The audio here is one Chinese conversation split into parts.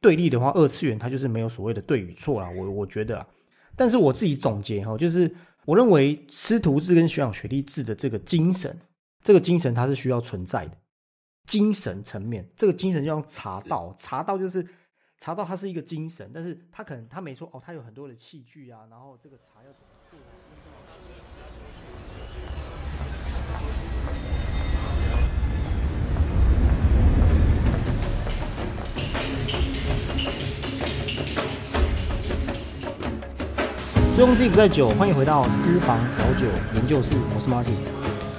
对立的话，二次元它就是没有所谓的对与错啦。我我觉得啊，但是我自己总结哈，就是我认为师徒制跟学长学弟制的这个精神，这个精神它是需要存在的。精神层面，这个精神就像茶道，茶道就是茶道，它是一个精神，但是它可能它没说哦，它有很多的器具啊，然后这个茶要怎么做。醉翁之意不在酒，欢迎回到私房调酒研究室，我是 Martin。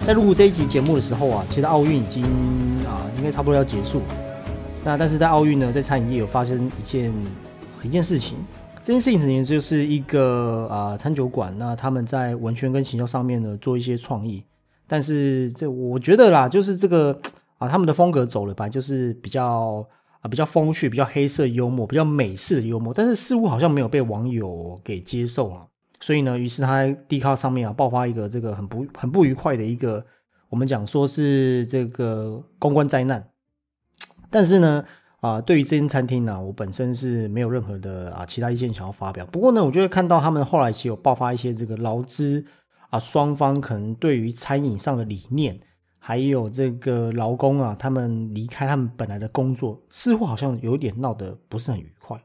在录这一集节目的时候啊，其实奥运已经啊，应该差不多要结束。那但是在奥运呢，在餐饮业有发生一件一件事情，这件事情其实就是一个啊餐酒馆，那他们在文宣跟行销上面呢做一些创意，但是这我觉得啦，就是这个啊他们的风格走了吧，就是比较啊比较风趣、比较黑色幽默、比较美式的幽默，但是似乎好像没有被网友给接受啊。所以呢，于是他在 D 卡上面啊爆发一个这个很不很不愉快的一个，我们讲说是这个公关灾难。但是呢，啊，对于这间餐厅呢，我本身是没有任何的啊其他意见想要发表。不过呢，我就会看到他们后来其实有爆发一些这个劳资啊双方可能对于餐饮上的理念，还有这个劳工啊他们离开他们本来的工作，似乎好像有点闹得不是很愉快。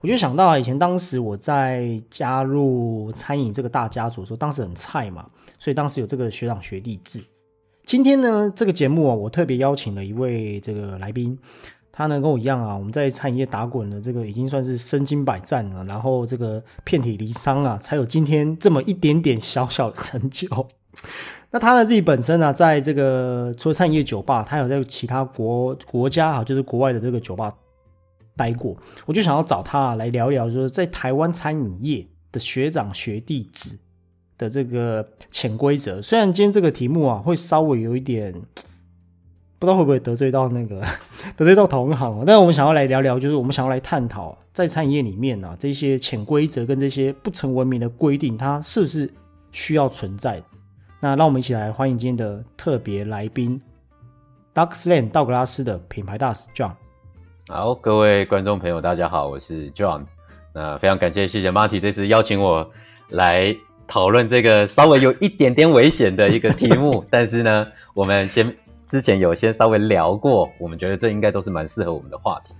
我就想到，以前当时我在加入餐饮这个大家族的时候，当时很菜嘛，所以当时有这个学长学弟制。今天呢，这个节目啊，我特别邀请了一位这个来宾，他呢跟我一样啊，我们在餐饮业打滚的这个已经算是身经百战了，然后这个遍体鳞伤啊，才有今天这么一点点小小的成就。那他呢自己本身呢，在这个除了餐饮业酒吧，他有在其他国国家啊，就是国外的这个酒吧。待过，我就想要找他来聊聊，就是在台湾餐饮业的学长学弟子的这个潜规则。虽然今天这个题目啊，会稍微有一点不知道会不会得罪到那个得罪到同行，但是我们想要来聊聊，就是我们想要来探讨在餐饮业里面呢，这些潜规则跟这些不成文明的规定，它是不是需要存在？那让我们一起来欢迎今天的特别来宾，Ducksland 道格拉斯的品牌大使 John。好，各位观众朋友，大家好，我是 John。那非常感谢，谢谢 Marty 这次邀请我来讨论这个稍微有一点点危险的一个题目。但是呢，我们先之前有先稍微聊过，我们觉得这应该都是蛮适合我们的话题，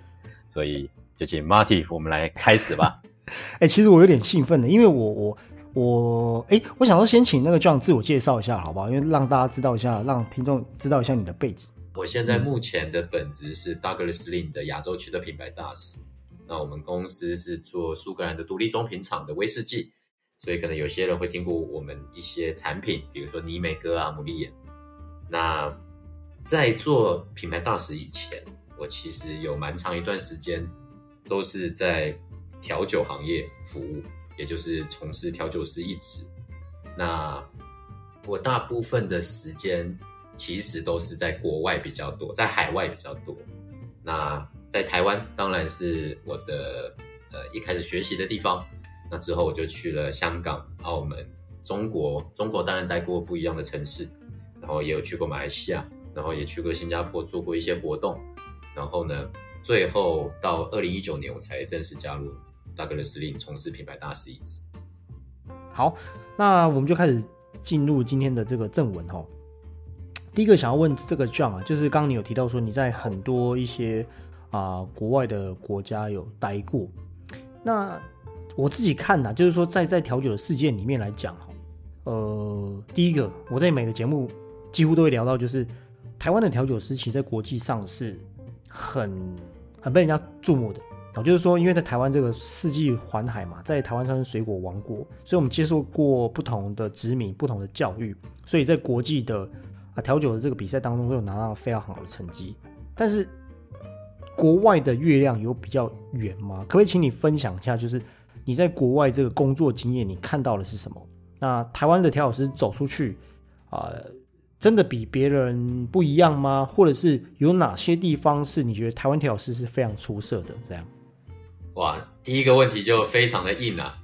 所以就请 Marty 我们来开始吧。哎，其实我有点兴奋的，因为我我我哎，我想说先请那个 John 自我介绍一下，好不好？因为让大家知道一下，让听众知道一下你的背景。我现在目前的本职是 Douglas Lin 的亚洲区的品牌大使。那我们公司是做苏格兰的独立装瓶厂的威士忌，所以可能有些人会听过我们一些产品，比如说尼美哥啊、牡蛎眼。那在做品牌大使以前，我其实有蛮长一段时间都是在调酒行业服务，也就是从事调酒师一职。那我大部分的时间。其实都是在国外比较多，在海外比较多。那在台湾当然是我的呃一开始学习的地方。那之后我就去了香港、澳门、中国。中国当然待过不一样的城市，然后也有去过马来西亚，然后也去过新加坡做过一些活动。然后呢，最后到二零一九年我才正式加入大哥的司令，从事品牌大使一职。好，那我们就开始进入今天的这个正文哈。第一个想要问这个 John 啊，就是刚刚你有提到说你在很多一些啊国外的国家有待过，那我自己看呐，就是说在在调酒的世界里面来讲哈，呃，第一个我在每个节目几乎都会聊到，就是台湾的调酒师其实在国际上是很很被人家注目的啊，就是说因为在台湾这个四季环海嘛，在台湾算是水果王国，所以我们接受过不同的殖民、不同的教育，所以在国际的啊。调酒的这个比赛当中，都有拿到非常好的成绩。但是国外的月亮有比较圆吗？可不可以请你分享一下，就是你在国外这个工作经验，你看到的是什么？那台湾的调酒师走出去啊，真的比别人不一样吗？或者是有哪些地方是你觉得台湾调酒师是非常出色的？这样？哇，第一个问题就非常的硬啊！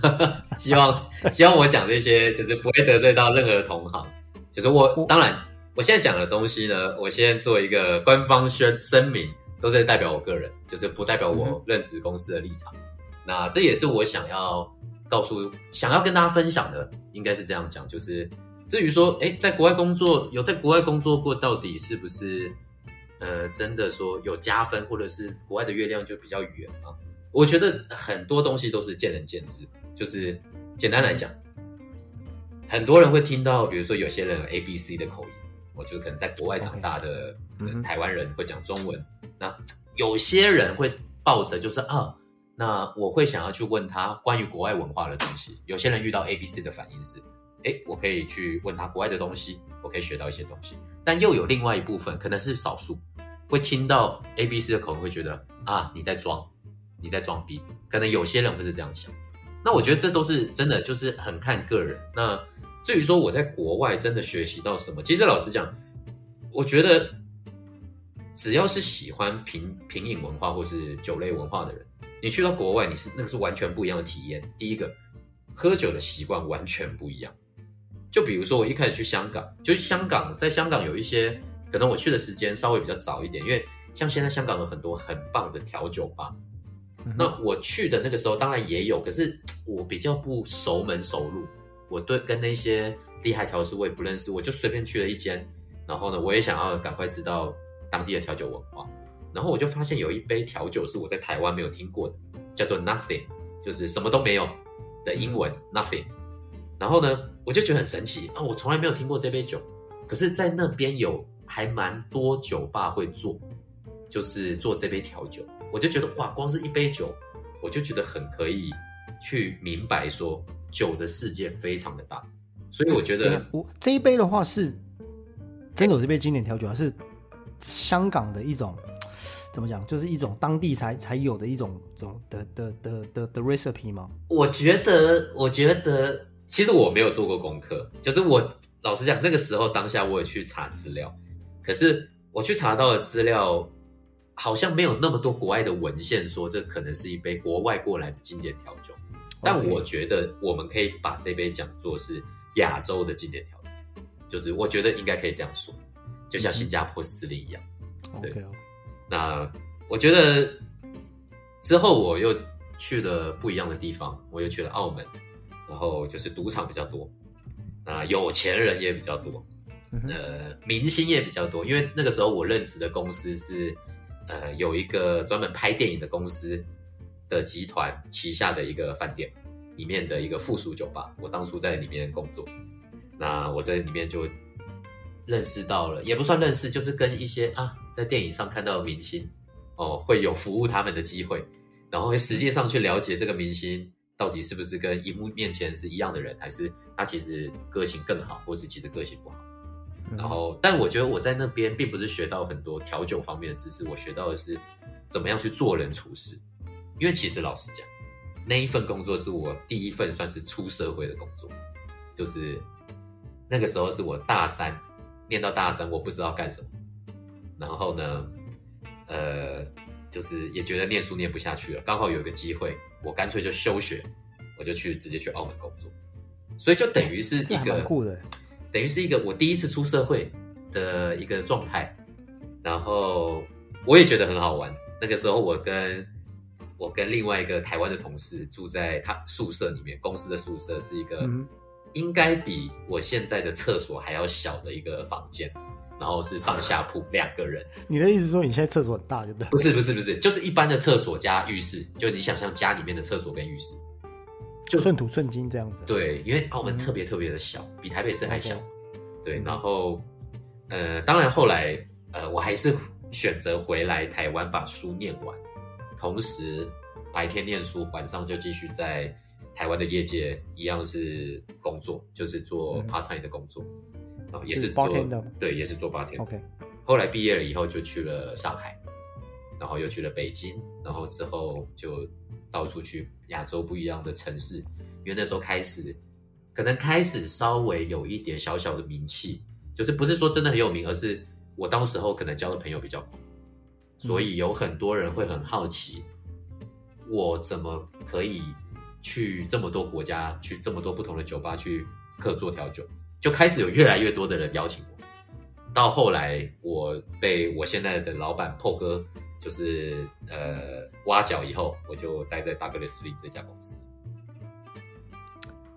希望希望我讲这些就是不会得罪到任何同行。就是我，当然，我现在讲的东西呢，我先做一个官方宣声明，都是代表我个人，就是不代表嗯我任职公司的立场。那这也是我想要告诉、想要跟大家分享的，应该是这样讲，就是至于说，哎，在国外工作有在国外工作过，到底是不是呃真的说有加分，或者是国外的月亮就比较圆啊？我觉得很多东西都是见仁见智，就是简单来讲。很多人会听到，比如说有些人有 A、B、C 的口音，我就是可能在国外长大的台湾人会讲中文。那有些人会抱着就是啊，那我会想要去问他关于国外文化的东西。有些人遇到 A、B、C 的反应是，哎，我可以去问他国外的东西，我可以学到一些东西。但又有另外一部分，可能是少数，会听到 A、B、C 的口音，会觉得啊你在装，你在装逼。可能有些人会是这样想。那我觉得这都是真的，就是很看个人。那至于说我在国外真的学习到什么，其实老实讲，我觉得只要是喜欢品品饮文化或是酒类文化的人，你去到国外，你是那个是完全不一样的体验。第一个，喝酒的习惯完全不一样。就比如说我一开始去香港，就香港，在香港有一些可能我去的时间稍微比较早一点，因为像现在香港有很多很棒的调酒吧，嗯那我去的那个时候当然也有，可是我比较不熟门熟路，我对跟那些厉害调酒师我也不认识，我就随便去了一间，然后呢，我也想要赶快知道当地的调酒文化，然后我就发现有一杯调酒是我在台湾没有听过的，叫做 Nothing，就是什么都没有的英文 Nothing，然后呢，我就觉得很神奇啊，我从来没有听过这杯酒，可是，在那边有还蛮多酒吧会做，就是做这杯调酒，我就觉得哇，光是一杯酒，我就觉得很可以去明白说酒的世界非常的大，所以我觉得这一杯的话是真的有这杯经典调酒，还是香港的一种怎么讲，就是一种当地才才有的一种种的的的的的 recipe 吗？我觉得，我觉得，其实我没有做过功课，就是我老实讲，那个时候当下我也去查资料，可是我去查到的资料好像没有那么多国外的文献说这可能是一杯国外过来的经典调酒，但我觉得我们可以把这杯讲作是亚洲的经典调酒，就是我觉得应该可以这样说，就像新加坡司令一样。对。那我觉得之后我又去了不一样的地方，我又去了澳门，然后就是赌场比较多，那有钱人也比较多，呃，明星也比较多，因为那个时候我任职的公司是呃有一个专门拍电影的公司的集团旗下的一个饭店里面的一个附属酒吧，我当初在里面工作，那我在里面就认识到了，也不算认识，就是跟一些啊在电影上看到的明星哦会有服务他们的机会，然后实际上去了解这个明星到底是不是跟荧幕面前是一样的人，还是他其实个性更好，或是其实个性不好。嗯然后，但我觉得我在那边并不是学到很多调酒方面的知识，我学到的是怎么样去做人处事。因为其实老实讲，那一份工作是我第一份算是出社会的工作，就是那个时候是我大三，念到大三，我不知道干什么。然后呢，呃，就是也觉得念书念不下去了，刚好有一个机会，我干脆就休学，我就去直接去澳门工作，所以就等于是一个蛮酷的，等于是一个我第一次出社会的一个状态，然后我也觉得很好玩。那个时候我跟我跟另外一个台湾的同事住在他宿舍里面，公司的宿舍是一个嗯应该比我现在的厕所还要小的一个房间，然后是上下铺两个人，你的意思说你现在厕所很大，对不对？不是不是不是，就是一般的厕所加浴室，就你想象家里面的厕所跟浴室。就寸土寸金这样子。对，因为澳门嗯。特别特别的小，比台北市还小。对，嗯。然后呃，当然后来呃，我还是选择回来台湾把书念完，同时白天念书，晚上就继续在台湾的业界一样是工作，就是做嗯。part time 的工作，然后也是是做对，也是做 bartender。OK，后来毕业了以后就去了上海，然后又去了北京，然后之后就到处去亚洲不一样的城市，因为那时候开始，可能开始稍微有一点小小的名气，就是不是说真的很有名，而是我当时候可能交的朋友比较广，所以有很多人会很好奇，我怎么可以去这么多国家，去这么多不同的酒吧去客座调酒，就开始有越来越多的人邀请我。到后来，我被我现在的老板破哥就是呃挖角以后，我就待在 Douglas 这家公司。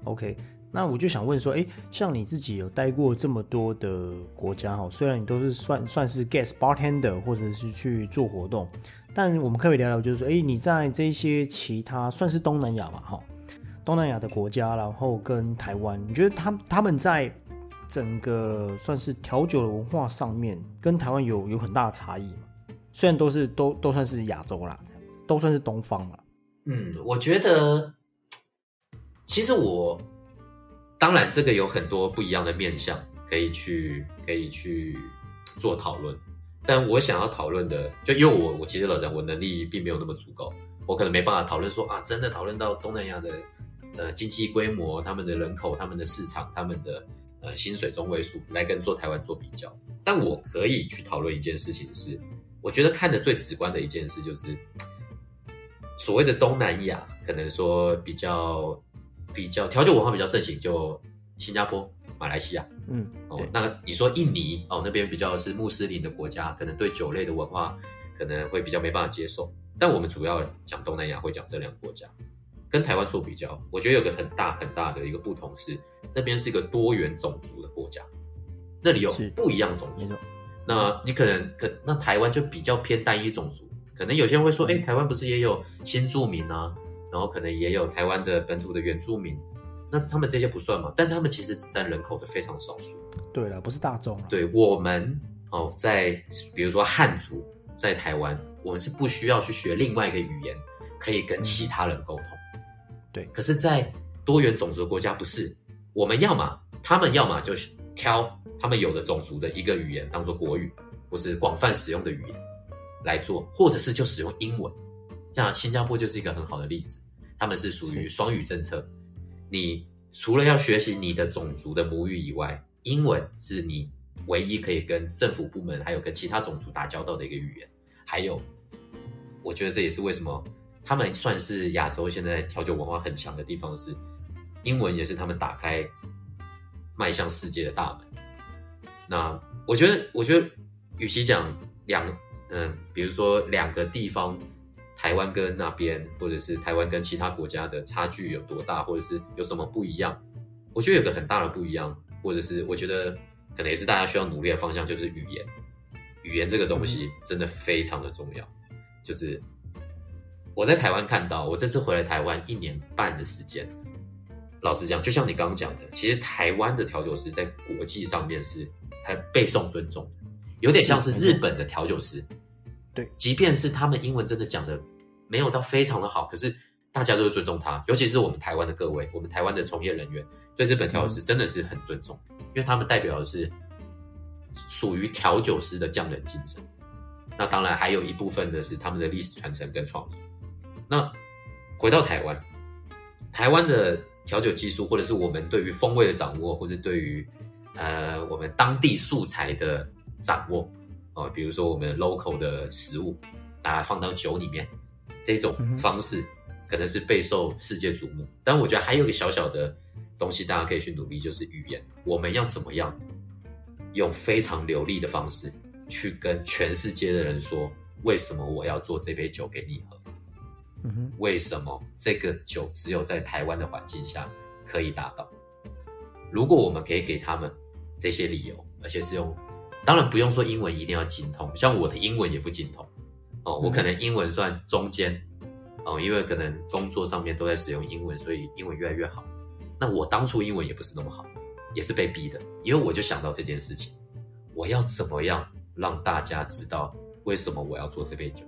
OK，那我就想问说，哎，像你自己有待过这么多的国家哈，虽然你都是算算是 guest bartender 或者是去做活动，但我们可以聊聊，就是说，哎，你在这些其他算是东南亚嘛哈，东南亚的国家，然后跟台湾，你觉得他他们在整个算是调酒的文化上面，跟台湾有有很大的差异吗？虽然都是都都算是亚洲啦，这样子都算是东方啦。嗯，我觉得其实我当然这个有很多不一样的面向可以去可以去做讨论，但我想要讨论的，就因为我我其实老实讲，我能力并没有那么足够，我可能没办法讨论说啊，真的讨论到东南亚的呃经济规模、他们的人口、他们的市场、他们的呃薪水中位数来跟做台湾做比较，但我可以去讨论一件事情是，我觉得看的最直观的一件事就是。所谓的东南亚，可能说比较比较调酒文化比较盛行，就新加坡、马来西亚。嗯，哦，那你说印尼哦，那边比较是穆斯林的国家，可能对酒类的文化可能会比较没办法接受。但我们主要讲东南亚，会讲这两个国家，跟台湾做比较，我觉得有个很大很大的一个不同是，那边是一个多元种族的国家，那里有不一样种族。那你可能可那台湾就比较偏单一种族，可能有些人会说，哎、台湾不是也有新住民啊，然后可能也有台湾的本土的原住民，那他们这些不算嘛？但他们其实只占人口的非常少数。对了，不是大众啦。对我们哦，在比如说汉族在台湾，我们是不需要去学另外一个语言，可以跟其他人沟通。对可是，在多元种族的国家不是，我们要么他们要么就是挑他们有的种族的一个语言当做国语，或是广泛使用的语言来做，或者是就使用英文。像新加坡就是一个很好的例子，他们是属于双语政策。你除了要学习你的种族的母语以外，英文是你唯一可以跟政府部门还有跟其他种族打交道的一个语言。还有，我觉得这也是为什么他们算是亚洲现在调酒文化很强的地方是，英文也是他们打开迈向世界的大门。那我觉得，我觉得，与其讲两，嗯，比如说两个地方，台湾跟那边，或者是台湾跟其他国家的差距有多大，或者是有什么不一样，我觉得有个很大的不一样，或者是我觉得可能也是大家需要努力的方向，就是语言。语言这个东西真的非常的重要，就是我在台湾看到，我这次回来台湾一年半的时间，老实讲，就像你刚刚讲的，其实台湾的调酒师在国际上面是很备受尊重，有点像是日本的调酒师。对，即便是他们英文真的讲的没有到非常的好，可是大家都会尊重他，尤其是我们台湾的各位，我们台湾的从业人员对日本调酒师真的是很尊重，因为他们代表的是属于调酒师的匠人精神。那当然还有一部分的是他们的历史传承跟创意。那回到台湾，台湾的调酒技术，或者是我们对于风味的掌握，或者对于呃我们当地素材的掌握，哦、比如说我们 local 的食物，把它放到酒里面，这种方式可能是备受世界瞩目。但我觉得还有一个小小的东西，大家可以去努力，就是语言，我们要怎么样用非常流利的方式去跟全世界的人说，为什么我要做这杯酒给你喝？为什么这个酒只有在台湾的环境下可以达到？如果我们可以给他们这些理由，而且是用，当然不用说英文一定要精通，像我的英文也不精通哦，我可能英文算中间哦，因为可能工作上面都在使用英文，所以英文越来越好。那我当初英文也不是那么好，也是被逼的，因为我就想到这件事情，我要怎么样让大家知道为什么我要做这杯酒。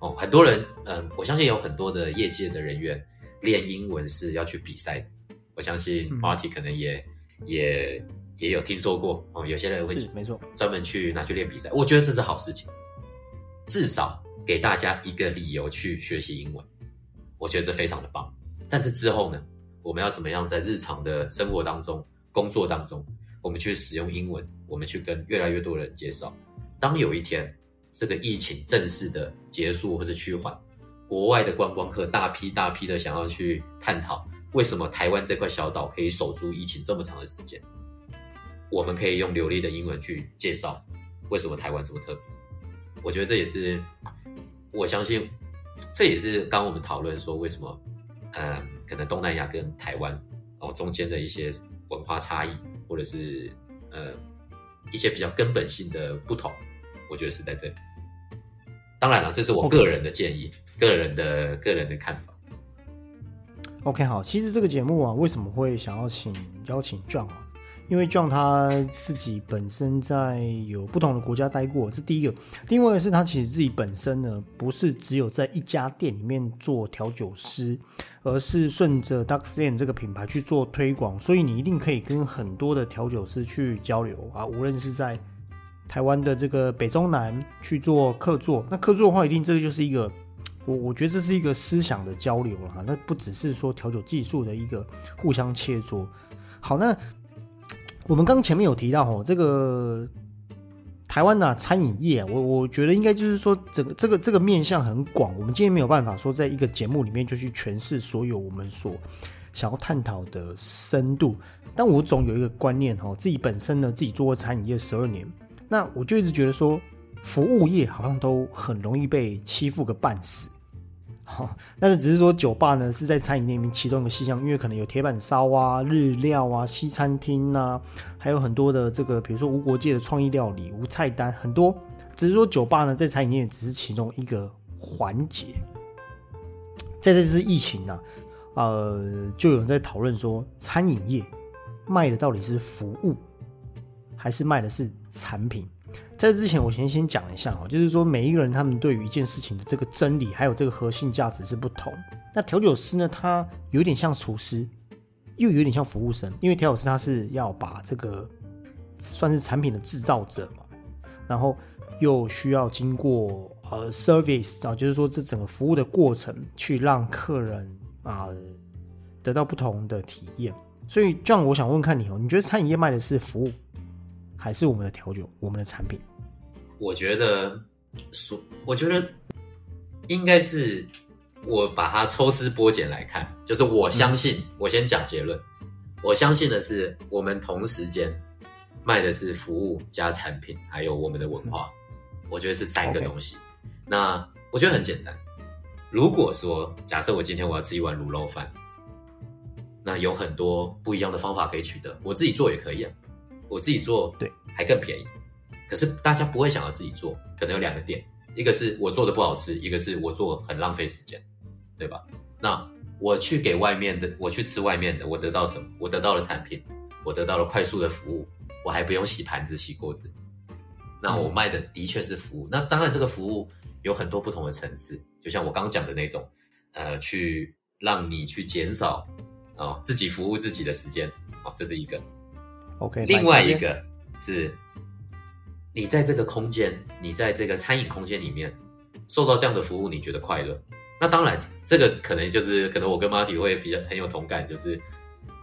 哦，很多人，嗯，我相信有很多的业界的人员练英文是要去比赛的。我相信嗯 Marty 可能也、也也有听说过哦，有些人会没错，专门去拿去练比赛，我觉得这是好事情，至少给大家一个理由去学习英文，我觉得这非常的棒。但是之后呢，我们要怎么样在日常的生活当中、工作当中，我们去使用英文，我们去跟越来越多人介绍。当有一天这个疫情正式的结束或是趋缓，国外的观光客大批大批的想要去探讨为什么台湾这块小岛可以守住疫情这么长的时间，我们可以用流利的英文去介绍为什么台湾这么特别。我觉得这也是我相信，这也是刚我们讨论说为什么，呃，可能东南亚跟台湾哦中间的一些文化差异，或者是呃一些比较根本性的不同，我觉得是在这里。当然了，这是我个人的建议，个人的个人的看法。OK，好，其实这个节目啊，为什么会想要请邀请 John 啊？因为 John 他自己本身在有不同的国家待过，这第一个。另外一个是他其实自己本身呢，不是只有在一家店里面做调酒师，而是顺着 Ducksland 这个品牌去做推广，所以你一定可以跟很多的调酒师去交流啊，无论是在台湾的这个北中南去做客座，那客座的话，一定这个就是一个。我我觉得这是一个思想的交流了哈，那不只是说调酒技术的一个互相切磋。好，那我们刚前面有提到哦，这个台湾的餐饮业，我我觉得应该就是说，整个这个这个面向很广。我们今天没有办法说在一个节目里面就去诠释所有我们所想要探讨的深度。但我总有一个观念哦，自己本身呢自己做过餐饮业十二年，那我就一直觉得说，服务业好像都很容易被欺负个半死。好，但是只是说酒吧呢是在餐饮里面其中一个细项，因为可能有铁板烧啊、日料啊、西餐厅啊，还有很多的这个，比如说无国界的创意料理、无菜单，很多。只是说酒吧呢在餐饮业只是其中一个环节。在这次疫情呢、呃，就有人在讨论说，餐饮业卖的到底是服务，还是卖的是产品？在这之前，我先先讲一下哦，就是说每一个人他们对于一件事情的这个真理，还有这个核心价值是不同。那调酒师呢，他有点像厨师，又有点像服务生，因为调酒师他是要把这个算是产品的制造者嘛，然后又需要经过呃 service 啊，就是说这整个服务的过程，去让客人啊、得到不同的体验。所以这样，我想问看你哦，你觉得餐饮业卖的是服务？还是我们的调酒，我们的产品。我觉得，所，我觉得应该是我把它抽丝剥茧来看，就是我相信，我先讲结论，我相信的是，我们同时间卖的是服务加产品，还有我们的文化，我觉得是三个东西。那我觉得很简单，如果说假设我今天我要吃一碗卤肉饭，那有很多不一样的方法可以取得，我自己做也可以啊，我自己做对还更便宜。可是大家不会想要自己做，可能有两个点，一个是我做的不好吃，一个是我做很浪费时间，对吧？那我去给外面的，我去吃外面的，我得到什么？我得到了产品，我得到了快速的服务，我还不用洗盘子、洗锅子。那我卖的的确是服务，那当然这个服务有很多不同的层次，就像我刚刚讲的那种，呃，去让你去减少哦自己服务自己的时间，哦，这是一个。OK，另外一个是，你在这个空间，你在这个餐饮空间里面受到这样的服务，你觉得快乐？那当然，这个可能就是可能我跟 Marty 会比较很有同感，就是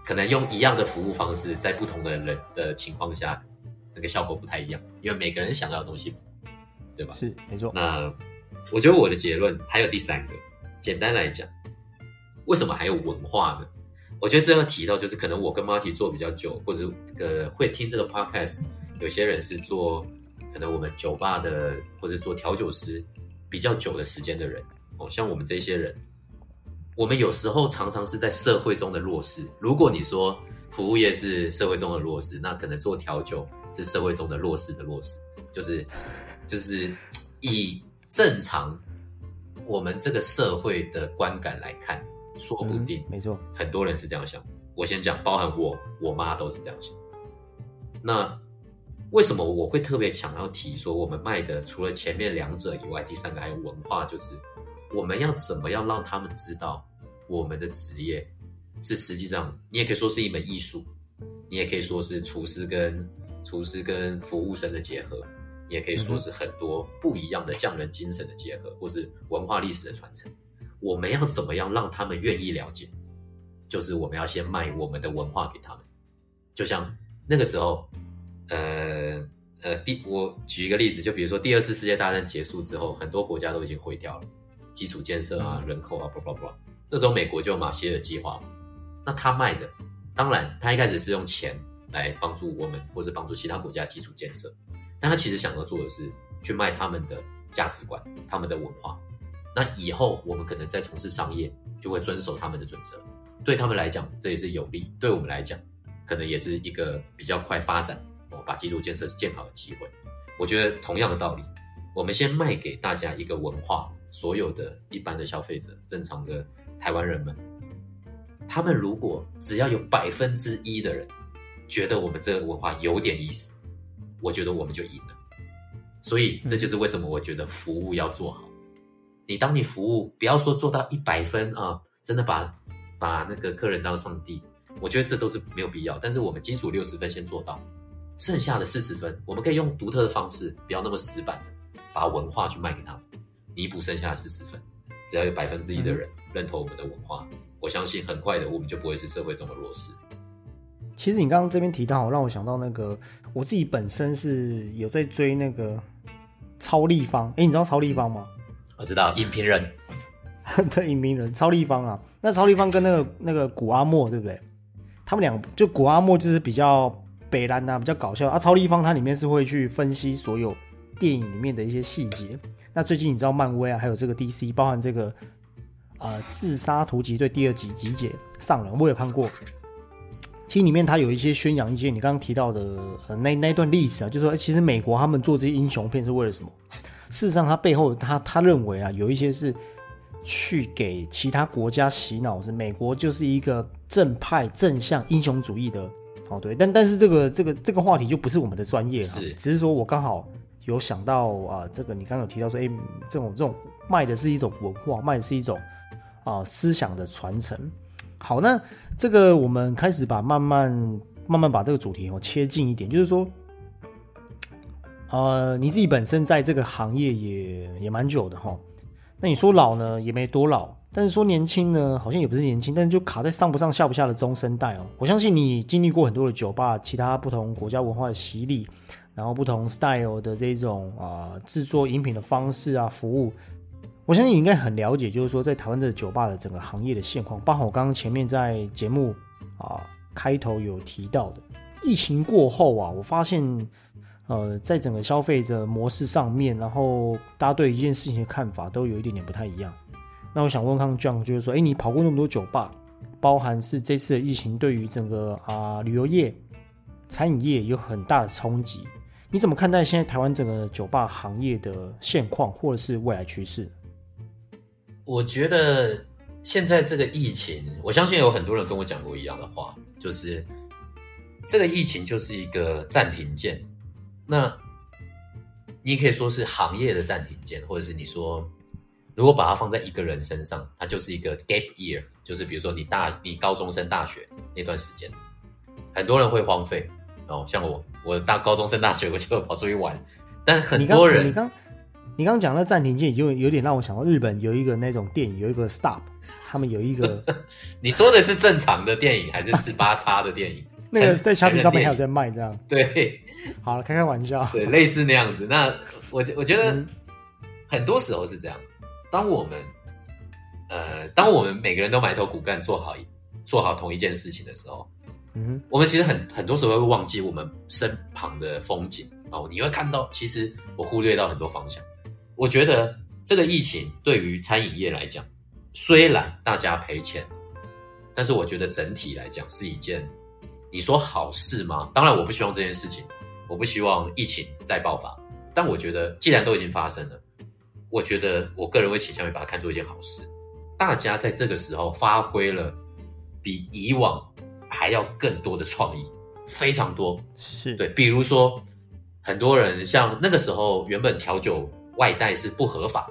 可能用一样的服务方式，在不同的人的情况下，那个效果不太一样，因为每个人想要的东西，对吧？是没错，那我觉得我的结论还有第三个，简单来讲，为什么还有文化呢？我觉得这要提到，就是可能我跟 Marty 做比较久，或者这个会听这个 podcast，有些人是做可能我们酒吧的或者做调酒师比较久的时间的人哦，像我们这些人，我们有时候常常是在社会中的弱势。如果你说服务业是社会中的弱势，那可能做调酒是社会中的弱势的弱势，就是就是以正常我们这个社会的观感来看，说不定、嗯没错，很多人是这样想。我先讲，包含我我妈都是这样想。那为什么我会特别想要提说，我们卖的除了前面两者以外，第三个还有文化，就是我们要怎么样让他们知道我们的职业是实际上，你也可以说是一门艺术，你也可以说是厨师跟厨师跟服务生的结合，你也可以说是很多不一样的匠人精神的结合，或是文化历史的传承。我们要怎么样让他们愿意了解？就是我们要先卖我们的文化给他们。就像那个时候，呃呃，第我举一个例子，就比如说第二次世界大战结束之后，很多国家都已经毁掉了基础建设啊、人口啊，blah blah blah。那时候美国就有马歇尔计划，那他卖的，当然他一开始是用钱来帮助我们或者帮助其他国家基础建设，但他其实想要做的是去卖他们的价值观、他们的文化。那以后我们可能在从事商业，就会遵守他们的准则。对他们来讲，这也是有利；对我们来讲，可能也是一个比较快发展哦，把基础建设建好的机会。我觉得同样的道理，我们先卖给大家一个文化，所有的一般的消费者、正常的台湾人们，他们如果只要有百分之一的人觉得我们这个文化有点意思，我觉得我们就赢了。所以这就是为什么我觉得服务要做好。你当你服务不要说做到一百分啊，真的把把那个客人当上帝，我觉得这都是没有必要。但是我们基础六十分先做到，剩下的四十分，我们可以用独特的方式，不要那么死板的把文化去卖给他们，弥补剩下的四十分。只要有百分之一的人认同我们的文化，我相信很快的我们就不会是社会中的弱势。其实你刚刚这边提到，让我想到那个我自己本身是有在追那个超立方，哎，你知道超立方吗？我知道影评人，对影评人超立方啊，那超立方跟那个那个古阿莫对不对？他们两个就古阿莫就是比较北兰呐，比较搞笑啊。超立方它里面是会去分析所有电影里面的一些细节。那最近你知道漫威啊，还有这个 DC，包含这个呃自杀突击队第二集集结上了，我有看过。其实里面它有一些宣扬一些你刚刚提到的呃那那段历史啊，就说其实美国他们做这些英雄片是为了什么？事实上，他背后他他认为啊，有一些是去给其他国家洗脑，是美国就是一个正派、正向、英雄主义的哦，对。但但是这个这个这个话题就不是我们的专业了，是只是说我刚好有想到啊，这个你刚刚有提到说，哎，这种这种卖的是一种文化，卖的是一种啊思想的传承。好，那这个我们开始把慢慢慢慢把这个主题哦切近一点，就是说。呃，你自己本身在这个行业也也蛮久的哈，那你说老呢也没多老，但是说年轻呢好像也不是年轻，但是就卡在上不上下不下的中生代哦。我相信你经历过很多的酒吧，其他不同国家文化的洗礼，然后不同 style 的这种啊制作饮品的方式啊服务，我相信你应该很了解，就是说在台湾的酒吧的整个行业的现况，包括我刚刚前面在节目啊开头有提到的，疫情过后啊，我发现。呃，在整个消费者模式上面，然后大家对一件事情的看法都有一点点不太一样。那我想问康 John，就是说，哎，你跑过那么多酒吧，包含是这次的疫情对于整个啊旅游业、餐饮业有很大的冲击，你怎么看待现在台湾整个酒吧行业的现况，或者是未来趋势？我觉得现在这个疫情，我相信有很多人跟我讲过一样的话，就是这个疫情就是一个暂停键。那，你可以说是行业的暂停键，或者是你说，如果把它放在一个人身上，它就是一个 gap year，就是比如说你大你高中升大学那段时间，很多人会荒废。哦，像我，我大高中升大学我就跑出去玩，但很多人，你刚你刚讲的暂停键，就有点让我想到日本有一个那种电影，有一个 stop，他们有一个，你说的是正常的电影还是十八叉的电影？那个在小品上面还有在卖这样，对，好了，开开玩笑，对，类似那样子。那我我觉得很多时候是这样，当我们呃，当我们每个人都埋头苦干，做好做好同一件事情的时候，嗯，我们其实很很多时候会忘记我们身旁的风景哦。你会看到，其实我忽略到很多方向。我觉得这个疫情对于餐饮业来讲，虽然大家赔钱，但是我觉得整体来讲是一件。你说好事吗？当然，我不希望这件事情，我不希望疫情再爆发。但我觉得，既然都已经发生了，我觉得我个人会倾向于把它看作一件好事。大家在这个时候发挥了比以往还要更多的创意，非常多。是对，比如说很多人像那个时候，原本调酒外带是不合法，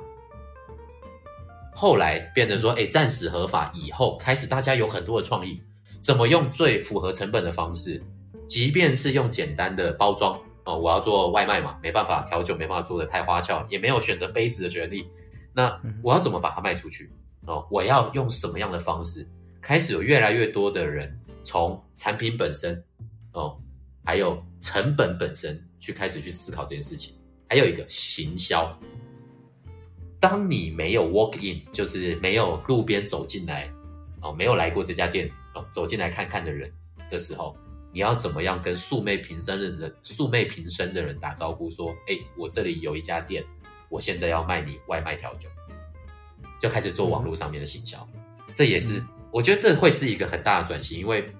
后来变成说，哎，暂时合法以后，开始大家有很多的创意。怎么用最符合成本的方式？即便是用简单的包装哦，我要做外卖嘛，没办法调酒，没办法做的太花俏，也没有选择杯子的权利。那我要怎么把它卖出去？哦，我要用什么样的方式？开始有越来越多的人从产品本身哦，还有成本本身去开始去思考这件事情。还有一个行销，当你没有 walk in，就是没有路边走进来哦，没有来过这家店。走进来看看的人的时候，你要怎么样跟素昧平生的人、素昧平生的人打招呼？说：“哎，我这里有一家店，我现在要卖你外卖调酒，就开始做网络上面的行销。这也是我觉得这会是一个很大的转型，因为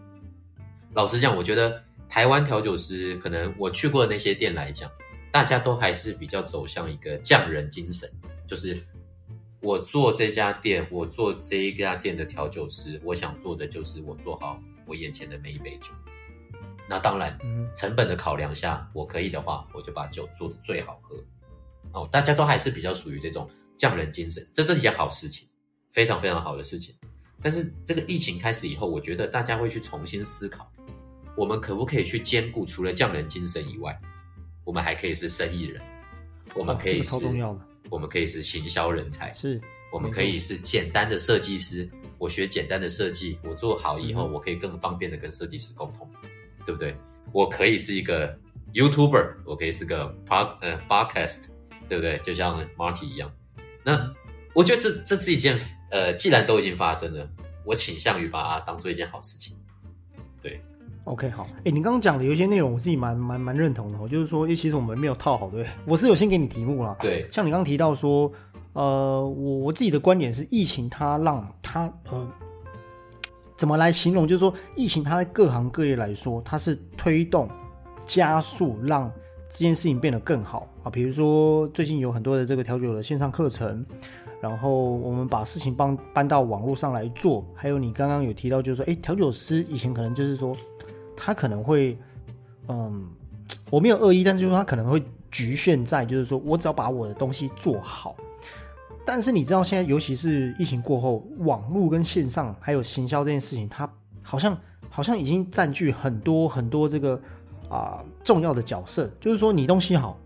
老实讲，我觉得台湾调酒师可能我去过的那些店来讲，大家都还是比较走向一个匠人精神，就是我做这家店，我做这一家店的调酒师，我想做的就是我做好我眼前的每一杯酒。那当然，嗯成本的考量下，我可以的话，我就把酒做的最好喝。哦，大家都还是比较属于这种匠人精神，这是一件好事情，非常非常好的事情。但是这个疫情开始以后，我觉得大家会去重新思考，我们可不可以去兼顾除了匠人精神以外，我们还可以是生意人，我们可以哦这个是、超重要的，我们可以是行销人才，是我们可以是简单的设计师，我学简单的设计，我做好以后，嗯我可以更方便的跟设计师沟通，对不对？我可以是一个 YouTuber，我可以是个 pod 呃 podcast，对不对？就像 Marty 一样。那我觉得这这是一件呃，既然都已经发生了，我倾向于把它当做一件好事情。对，OK，好，哎、你刚刚讲的有一些内容，我自己蛮蛮蛮认同的哦，就是说，诶其实我们没有套好，对不对？我是有先给你题目啦，对像你刚刚提到说，呃，我我自己的观点是，疫情它让它呃，怎么来形容？就是说，疫情它在各行各业来说，它是推动、加速让这件事情变得更好啊。比如说，最近有很多的这个调酒的线上课程，然后我们把事情帮搬到网络上来做。还有你刚刚有提到，就是说，哎，调酒师以前可能就是说，他可能会，嗯，我没有恶意，但是就是说他可能会局限在，就是说我只要把我的东西做好。但是你知道，现在尤其是疫情过后，网络跟线上还有行销这件事情，它好像好像已经占据很多很多这个啊、重要的角色。就是说，你东西好，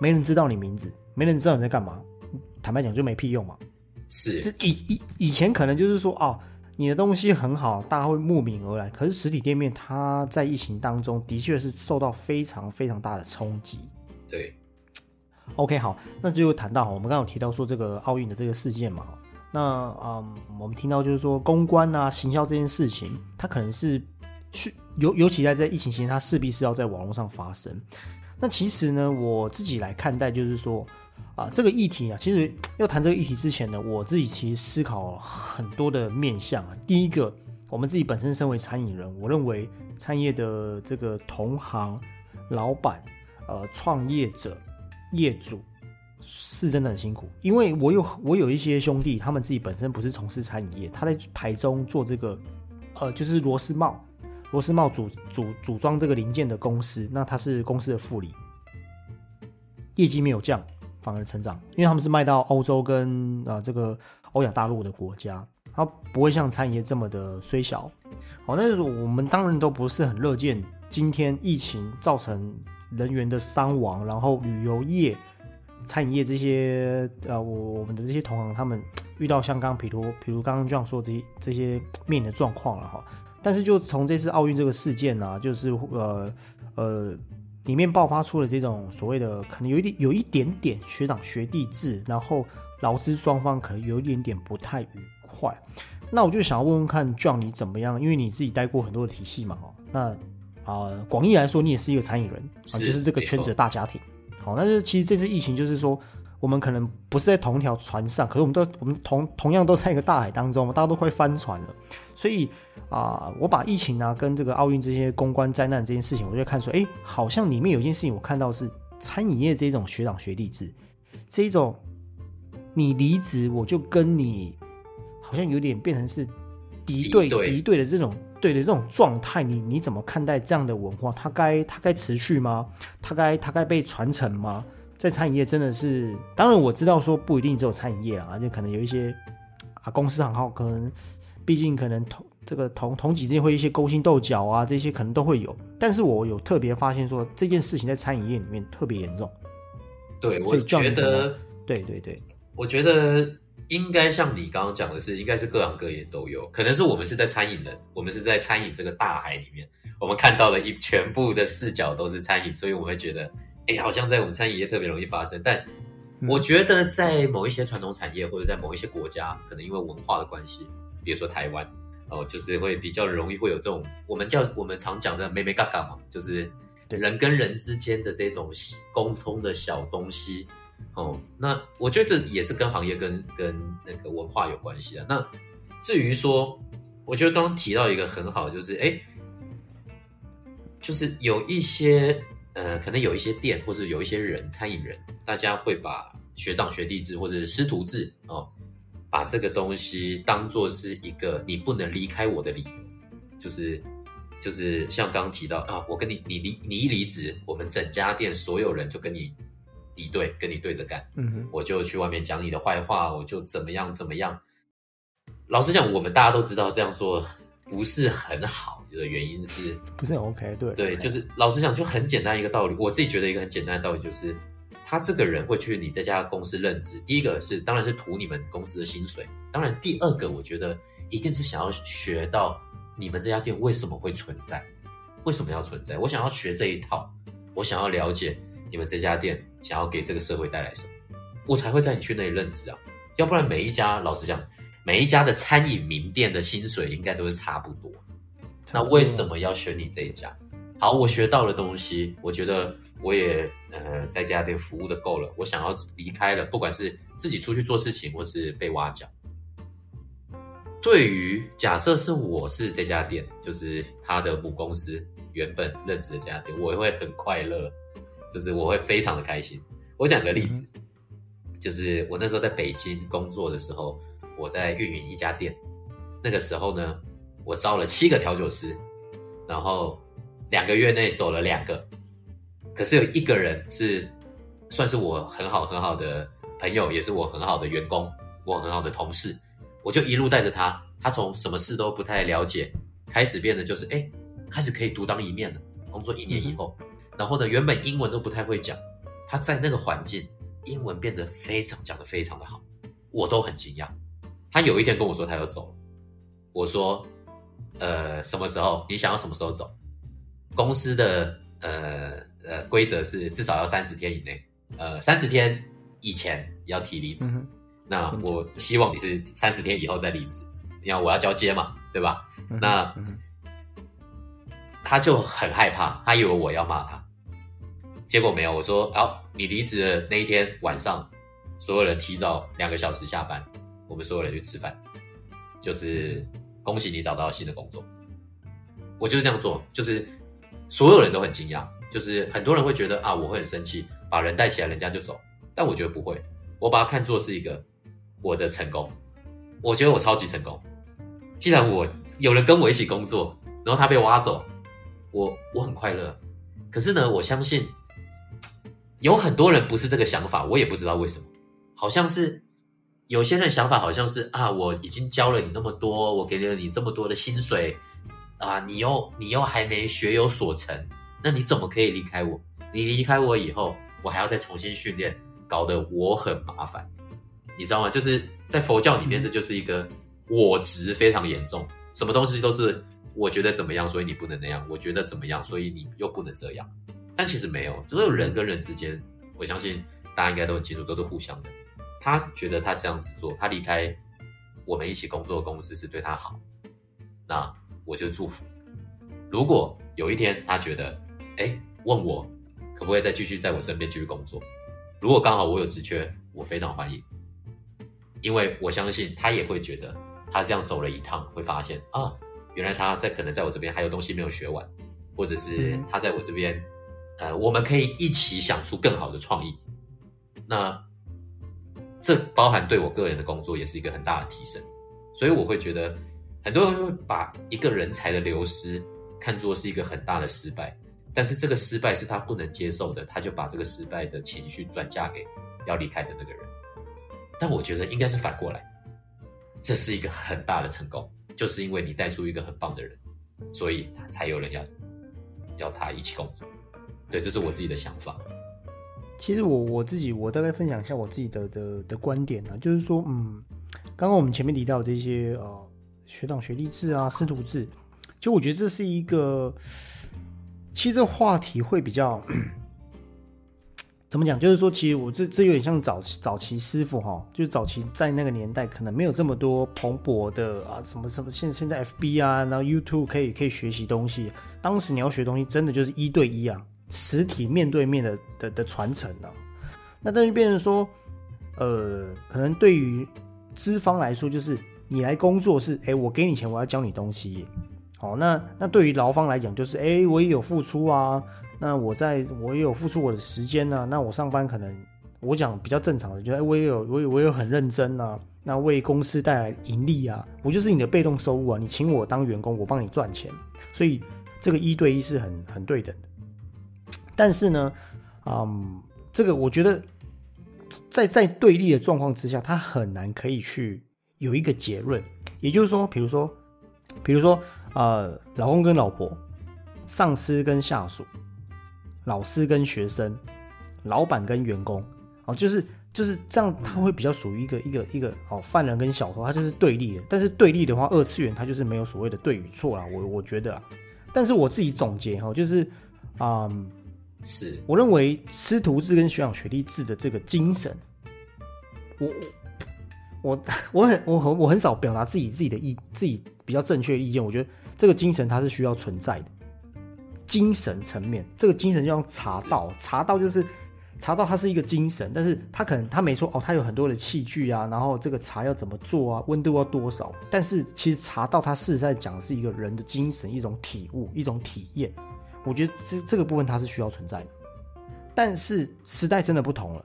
没人知道你名字，没人知道你在干嘛，坦白讲就没屁用嘛。是这以以以前可能就是说哦，你的东西很好，大家会慕名而来。可是实体店面它在疫情当中的确是受到非常非常大的冲击。对，OK，好，那就谈到我们刚刚有提到说这个奥运的这个事件嘛，那嗯，我们听到就是说公关啊、行销这件事情，它可能是是尤尤其在这疫情期间，它势必是要在网络上发生。那其实呢，我自己来看待就是说啊，这个议题啊，其实要谈这个议题之前呢，我自己其实思考很多的面向啊。第一个，我们自己本身身为餐饮人，我认为餐饮业的这个同行、老板、呃创业者、业主是真的很辛苦，因为我有我有一些兄弟，他们自己本身不是从事餐饮业，他在台中做这个呃就是螺丝帽，螺丝帽组组组装这个零件的公司，那他是公司的副理，业绩没有降，反而成长，因为他们是卖到欧洲跟啊、呃这个欧亚大陆的国家，它不会像餐饮业这么的虽小。好，那就是我们当然都不是很乐见今天疫情造成人员的伤亡，然后旅游业、餐饮业这些呃，我我们的这些同行他们遇到像刚比如比如刚刚这样说这些这些面临的状况了哈。但是就从这次奥运这个事件呢、就是呃呃里面爆发出了这种所谓的可能有一点有一点点学长学弟制，然后劳资双方可能有一点点不太愉快。那我就想要问问看，John 你怎么样？因为你自己待过很多的体系嘛，哦，那啊，广、义来说，你也是一个餐饮人，啊，就是这个圈子的大家庭。好，那就其实这次疫情就是说，我们可能不是在同一条船上，可是我们都我们同同样都在一个大海当中，大家都快翻船了。所以啊、我把疫情啊跟这个奥运这些公关灾难这件事情，我就看说，哎，好像里面有一件事情我看到是餐饮业这种学长学弟制，这一种你离职我就跟你好像有点变成是敌对敌对敌对的这种对的这种状态，你你怎么看待这样的文化？它该它该持续吗？它该它该被传承吗？在餐饮业真的是，当然我知道说不一定只有餐饮业啊，就可能有一些啊公司行号可能，毕竟可能同这个同同级之间会一些勾心斗角啊，这些可能都会有。但是我有特别发现说这件事情在餐饮业里面特别严重。对，我觉得，对对对，我觉得应该像你刚刚讲的是，应该是各行各业都有，可能是我们是在餐饮人，我们是在餐饮这个大海里面，我们看到的一全部的视角都是餐饮，所以我们会觉得，哎，好像在我们餐饮业特别容易发生。但嗯我觉得在某一些传统产业或者在某一些国家，可能因为文化的关系，比如说台湾。哦，就是会比较容易会有这种，我们叫我们常讲的“妹妹嘎嘎”嘛，就是人跟人之间的这种沟通的小东西，哦，那我觉得这也是跟行业跟跟那个文化有关系啊。那至于说，我觉得刚刚提到一个很好，就是哎，就是有一些呃，可能有一些店或者有一些人，餐饮人，大家会把学长学弟制或者是师徒制哦，把这个东西当做是一个你不能离开我的理由，就是就是像刚刚提到啊，我跟你你离你一离职，我们整家店所有人就跟你敌对，跟你对着干，嗯哼，我就去外面讲你的坏话，我就怎么样怎么样。老实讲，我们大家都知道这样做不是很好的原因是，不是很 OK，对对，就是老实讲，就很简单一个道理。我自己觉得一个很简单的道理就是，他这个人会去你这家公司任职，第一个是当然是图你们公司的薪水，当然第二个我觉得一定是想要学到你们这家店为什么会存在，为什么要存在，我想要学这一套，我想要了解你们这家店想要给这个社会带来什么，我才会在你去那里任职啊，要不然每一家老实讲。每一家的餐饮名店的薪水应该都是差不多，那为什么要选你这一家？好，我学到了东西，我觉得我也呃在家店服务的够了，我想要离开了，不管是自己出去做事情，或是被挖角。对于假设是我是这家店，就是他的母公司原本任职的这家店，我会很快乐，就是我会非常的开心。我讲个例子，就是我那时候在北京工作的时候。我在运营一家店，那个时候呢，我招了七个调酒师，然后两个月内走了两个，可是有一个人是算是我很好很好的朋友，也是我很好的员工，我很好的同事，我就一路带着他，他从什么事都不太了解，开始变得就是哎，开始可以独当一面了。工作一年以后，然后呢，原本英文都不太会讲，他在那个环境，英文变得非常讲得非常的好，我都很惊讶。他有一天跟我说他要走了，我说，呃，什么时候？你想要什么时候走？公司的呃呃规则是至少要三十天以内，呃，三十天以前要提离职。那我希望你是三十天以后再离职，因为我要交接嘛，对吧？那他就很害怕，他以为我要骂他，结果没有。我说，好，你离职的那一天晚上，所有人提早两个小时下班。我们所有人去吃饭，就是恭喜你找到新的工作。我就是这样做，就是所有人都很惊讶，就是很多人会觉得啊，我会很生气，把人带起来，人家就走。但我觉得不会，我把它看作是一个我的成功。我觉得我超级成功。既然我有人跟我一起工作，然后他被挖走，我我很快乐。可是呢，我相信有很多人不是这个想法，我也不知道为什么，好像是。有些人想法好像是啊，我已经教了你那么多，我给了你这么多的薪水，啊，你又你又还没学有所成，那你怎么可以离开我？你离开我以后，我还要再重新训练，搞得我很麻烦，你知道吗？就是在佛教里面，这就是一个我执非常严重，什么东西都是我觉得怎么样，所以你不能那样；我觉得怎么样，所以你又不能这样。但其实没有，所有人跟人之间，我相信大家应该都很清楚，都是互相的。他觉得他这样子做，他离开我们一起工作的公司是对他好，那我就祝福。如果有一天他觉得，哎，问我可不可以再继续在我身边继续工作，如果刚好我有职缺，我非常欢迎，因为我相信他也会觉得，他这样走了一趟，会发现啊，原来他在可能在我这边还有东西没有学完，或者是他在我这边，呃，我们可以一起想出更好的创意，那。这包含对我个人的工作也是一个很大的提升，所以我会觉得很多人会把一个人才的流失看作是一个很大的失败，但是这个失败是他不能接受的，他就把这个失败的情绪转嫁给要离开的那个人。但我觉得应该是反过来，这是一个很大的成功，就是因为你带出一个很棒的人，所以他才有人要要他一起工作。对，这是我自己的想法。其实我我自己我大概分享一下我自己的的的观点啊，就是说，嗯，刚刚我们前面提到这些呃学长学弟制啊师徒制，就我觉得这是一个，其实这话题会比较 怎么讲？就是说，其实我这这有点像早早期师傅哈，就是早期在那个年代可能没有这么多蓬勃的啊什么什么现现在 FB 啊，然后 YouTube 可以可以学习东西，当时你要学东西真的就是一对一啊。实体面对面的的的传承啊。那但是变成说，呃，可能对于资方来说，就是你来工作是，哎，我给你钱，我要教你东西。好，那那对于劳方来讲，就是，哎，我也有付出啊，那我在我也有付出我的时间啊、那我上班可能我讲比较正常的，就哎，我也有我也我也有很认真啊，那为公司带来盈利啊，我就是你的被动收入啊，你请我当员工，我帮你赚钱，所以这个一对一是很很对等的。但是呢，嗯，这个我觉得在在对立的状况之下，他很难可以去有一个结论。也就是说，比如说，比如说，呃，老公跟老婆，上司跟下属，老师跟学生，老板跟员工，哦，就是就是这样，他会比较属于一个一个一个哦，犯人跟小偷，他就是对立的。但是对立的话，二次元他就是没有所谓的对与错啦，我我觉得啦。但是我自己总结哈，就是，嗯。是我认为师徒制跟学长学弟制的这个精神，我我我很我很我很少表达自己自己的意自己比较正确的意见。我觉得这个精神它是需要存在的，精神层面，这个精神就像茶道，茶道就是茶道，它是一个精神，但是它可能它没错哦，它有很多的器具啊，然后这个茶要怎么做啊，温度要多少，但是其实茶道它事实在讲的是一个人的精神，一种体悟，一种体验。我觉得这这个部分它是需要存在的，但是时代真的不同了，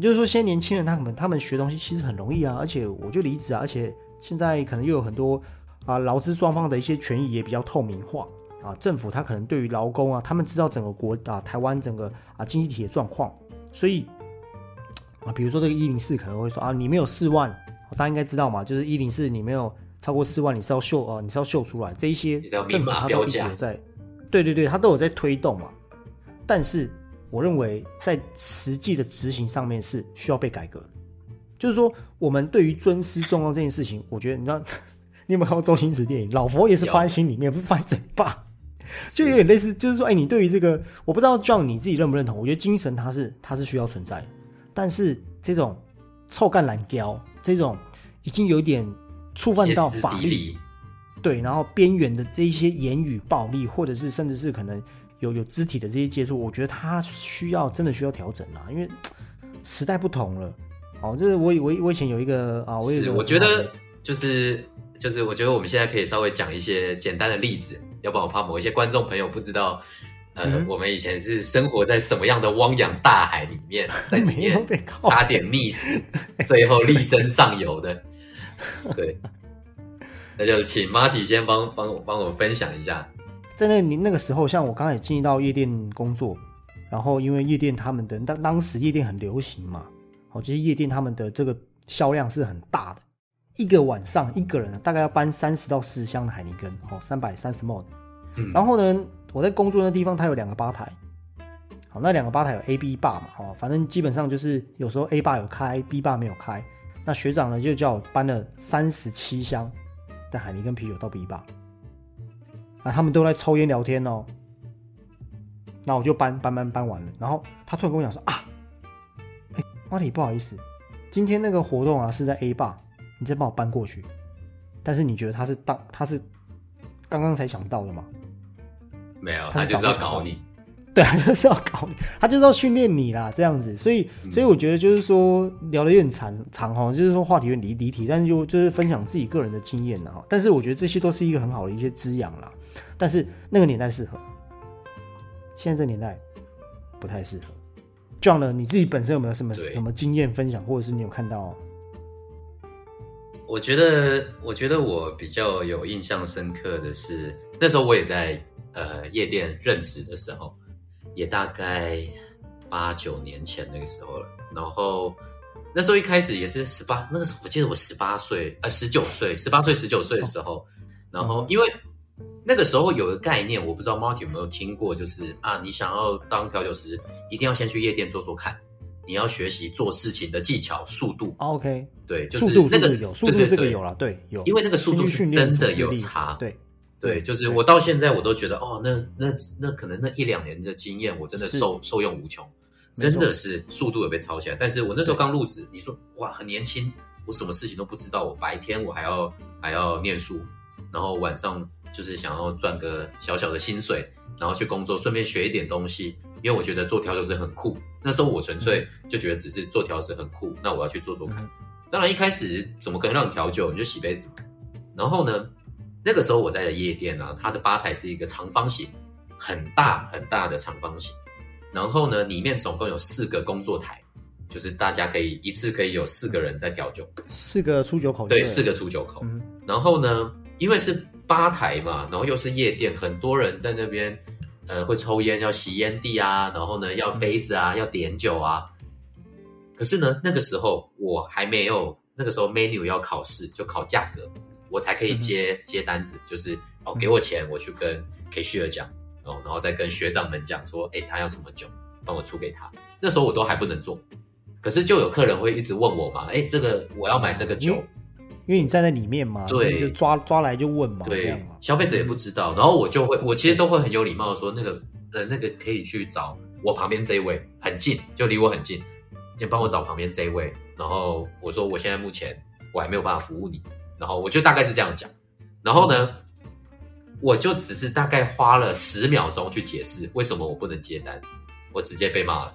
就是说，现在年轻人他们他们学东西其实很容易啊，而且我就离职啊，而且现在可能又有很多啊劳资双方的一些权益也比较透明化啊，政府他可能对于劳工啊，他们知道整个国啊台湾整个啊经济体的状况，所以啊，比如说这个一零四可能会说啊，你没有四万，大家应该知道嘛，就是一零四你没有超过四万，你是要秀啊，你是要秀出来。这一些政府码它都一直有在。对对对，他都有在推动嘛。但是我认为在实际的执行上面是需要被改革的。就是说，我们对于尊师重道这件事情，我觉得你知道，你有没有看过周星驰电影？老佛爷是放在心里面，不是放在嘴巴，就有点类似。就是说，哎，你对于这个，我不知道 John 你自己认不认同？我觉得精神它是它是需要存在，但是这种臭干懒雕，这种已经有一点触犯到法律。对，然后边缘的这一些言语暴力，或者是甚至是可能有有肢体的这些接触，我觉得他需要真的需要调整啊，因为时代不同了。哦，就是我以我我以前有一个啊，我也是我觉得就是就是我觉得我们现在可以稍微讲一些简单的例子，要不然我怕某一些观众朋友不知道，呃，嗯我们以前是生活在什么样的汪洋大海里面，在里 面差点溺死，最后力争上游的，对。那就请 Marty 先帮帮我帮我分享一下，在那你那个时候，像我刚才进到夜店工作，然后因为夜店他们的当当时夜店很流行嘛，哦，这些夜店他们的这个销量是很大的，一个晚上一个人啊大概要搬三十到四十箱的海尼根，哦，三百三十 ml。嗯然后呢，我在工作的地方，它有两个吧台，好，那两个吧台有 A、B 坝嘛，哦，反正基本上就是有时候 A 坝有开，B 坝没有开，那学长呢就叫我搬了三十七箱的海尼跟啤酒到 B 坝，啊，他们都在抽烟聊天哦，那我就搬搬搬搬完了，然后他突然跟我讲说啊，哎，马里不好意思，今天那个活动啊是在 A 坝，你再帮我搬过去，但是你觉得他是当他是刚刚才想到的吗？没有，他就是要搞你，对，啊就是要搞你，他就是要训练你啦，这样子。所以，嗯所以我觉得就是说聊的有点长长哈，就是说话题有点离离题，但是就就是分享自己个人的经验啦哈。但是我觉得这些都是一个很好的一些滋养啦。但是那个年代适合，现在这个年代不太适合。这样呢，你自己本身有没有什么什么经验分享，或者是你有看到？我觉得，我觉得我比较有印象深刻的是，那时候我也在呃夜店任职的时候，也大概八九年前那个时候了。然后那时候一开始也是十八，那个时候我记得我十八岁，呃十九岁，十八岁十九岁的时候，然后因为那个时候有个概念，我不知道 Marty 有没有听过，就是啊，你想要当调酒师，一定要先去夜店做做看，你要学习做事情的技巧、速度。啊 OK，对，就是那个速度有，速度对对对这个有了，对，有，因为那个速度是真的有差。对，对，就是我到现在我都觉得，哦，那那那可能那一两年的经验，我真的受受用无穷，真的是速度也被超起来。但是我那时候刚入职，你说哇，很年轻，我什么事情都不知道，我白天我还要还要念书，然后晚上就是想要赚个小小的薪水，然后去工作，顺便学一点东西。因为我觉得做调酒师很酷。那时候我纯粹就觉得只是做调酒师很酷，那我要去做做看。嗯当然一开始怎么可能让你调酒？你就洗杯子嘛。然后呢，那个时候我在的夜店呢、它的吧台是一个长方形，很大很大的长方形。然后呢，里面总共有四个工作台，就是大家可以一次可以有四个人在调酒，四个出酒口，对，四个出酒口。嗯然后呢，因为是吧台嘛，然后又是夜店，很多人在那边，呃，会抽烟，要吸烟蒂啊，然后呢，要杯子啊，要点酒啊。可是呢，那个时候我还没有，那个时候 menu 要考试，就考价格，我才可以接、接单子，就是哦，给我钱，我去跟 cashier 讲，哦，然后再跟学长们讲说，哎，他要什么酒，帮我出给他。那时候我都还不能做，可是就有客人会一直问我嘛，哎，这个我要买这个酒。因为你站在里面嘛，对就抓抓来就问嘛，对，，消费者也不知道，然后我就会，我其实都会很有礼貌的说，那个呃，那个可以去找我旁边这一位，很近，就离我很近，先帮我找旁边这一位。然后我说我现在目前我还没有办法服务你，然后我就大概是这样讲，然后呢，我就只是大概花了十秒钟去解释为什么我不能接单，我直接被骂了。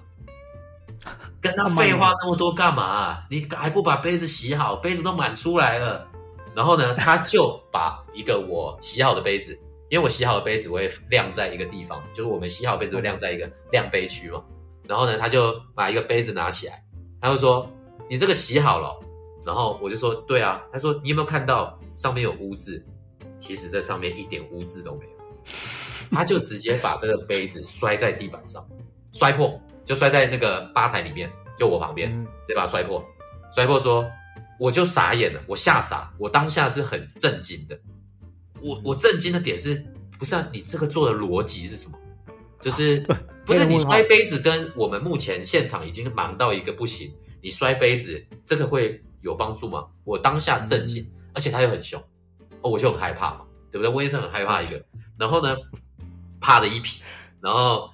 跟他废话那么多干嘛、你还不把杯子洗好？杯子都满出来了。然后呢，他就把一个我洗好的杯子，因为我洗好的杯子我会晾在一个地方，就是我们洗好的杯子会晾在一个晾杯区嘛。然后呢，他就把一个杯子拿起来，他就说：“你这个洗好了哦。”然后我就说：“对啊。”他说：“你有没有看到上面有污渍？其实这上面一点污渍都没有。”他就直接把这个杯子摔在地板上，摔破，就摔在那个吧台里面，就我旁边，嗯直接把它摔破。摔破说，我就傻眼了，我吓傻，我当下是很震惊的。我我震惊的点是，不是啊？你这个做的逻辑是什么？就是不是你摔杯子跟我们目前现场已经忙到一个不行，你摔杯子这个会有帮助吗？我当下震惊，嗯而且他又很凶，哦，我就很害怕嘛，对不对？我也是很害怕一个，然后呢，怕的一匹，然后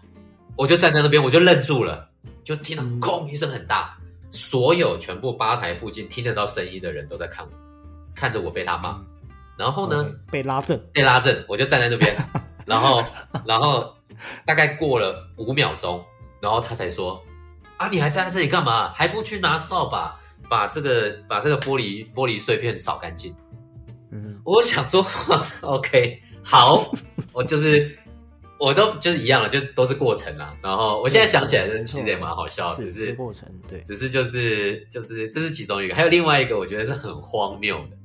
我就站在那边，我就愣住了，就听到嗯哐一声很大，所有全部吧台附近听得到声音的人都在看我，看着我被他骂，然后呢，嗯被拉正，被拉正，我就站在那边，然后，然后大概过了五秒钟，然后他才说：“啊，你还站在这里干嘛？还不去拿扫把把这个把这个玻璃玻璃碎片扫干净？”嗯，我想说，OK，好，我就是我都就是一样了，就都是过程啦。然后我现在想起来，其实也蛮好笑，只是过程，对，只是就是就是这是其中一个，还有另外一个，我觉得是很荒谬的，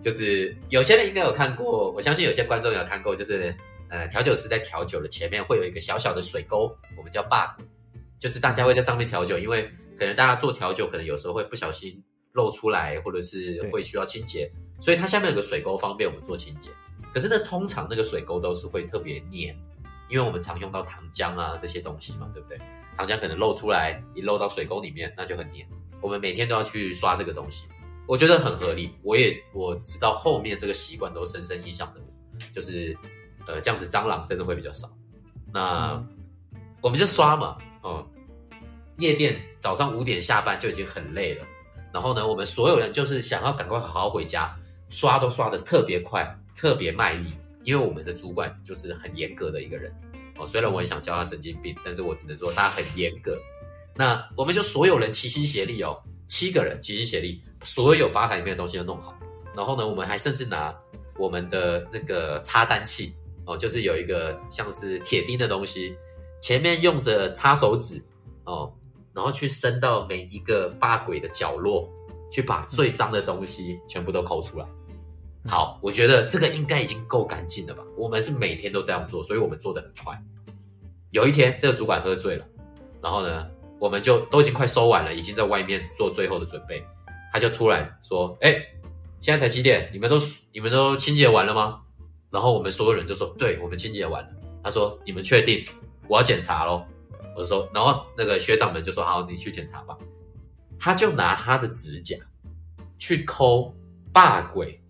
就是有些人应该有看过，我相信有些观众有看过，就是呃调酒师在调酒的前面会有一个小小的水沟，我们叫坝，就是大家会在上面调酒，因为可能大家做调酒，可能有时候会不小心漏出来，或者是会需要清洁，所以它下面有个水沟方便我们做清洁。可是呢，通常那个水沟都是会特别黏，因为我们常用到糖浆啊这些东西嘛，对不对？糖浆可能漏出来，一漏到水沟里面，那就很黏。我们每天都要去刷这个东西，我觉得很合理。我也我知道后面这个习惯都深深影响的我，就是呃这样子蟑螂真的会比较少。那、嗯我们就刷嘛，哦、夜店早上五点下班就已经很累了，然后呢，我们所有人就是想要赶快好好回家，刷都刷的特别快，特别卖力，因为我们的主管就是很严格的一个人哦。虽然我很想叫他神经病，但是我只能说他很严格。那我们就所有人齐心协力哦，七个人齐心协力，所有吧台里面的东西都弄好。然后呢，我们还甚至拿我们的那个擦单器哦，就是有一个像是铁钉的东西，前面用着擦手指哦，然后去伸到每一个吧轨的角落，去把最脏的东西全部都抠出来。好，我觉得这个应该已经够干净了吧？我们是每天都这样做，所以我们做的很快。有一天，这个主管喝醉了，然后呢，我们就都已经快收完了，已经在外面做最后的准备，他就突然说：“哎、现在才几点？你们都你们都清洁完了吗？”然后我们所有人就说：“对，我们清洁完了。”他说：“你们确定？我要检查咯。”我就说，然后那个学长们就说：“好，你去检查吧。”他就拿他的指甲去抠霸轨，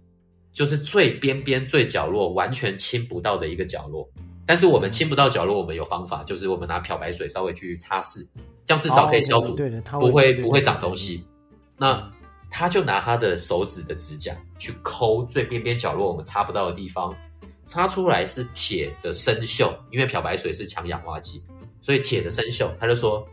就是最边边最角落完全亲不到的一个角落。但是我们亲不到角落，我们有方法，就是我们拿漂白水稍微去擦拭，这样至少可以消毒，不会不会长东西。那他就拿他的手指的指甲去抠最边边角落我们擦不到的地方，擦出来是铁的生锈，因为漂白水是强氧化剂，所以铁的生锈。他就说：“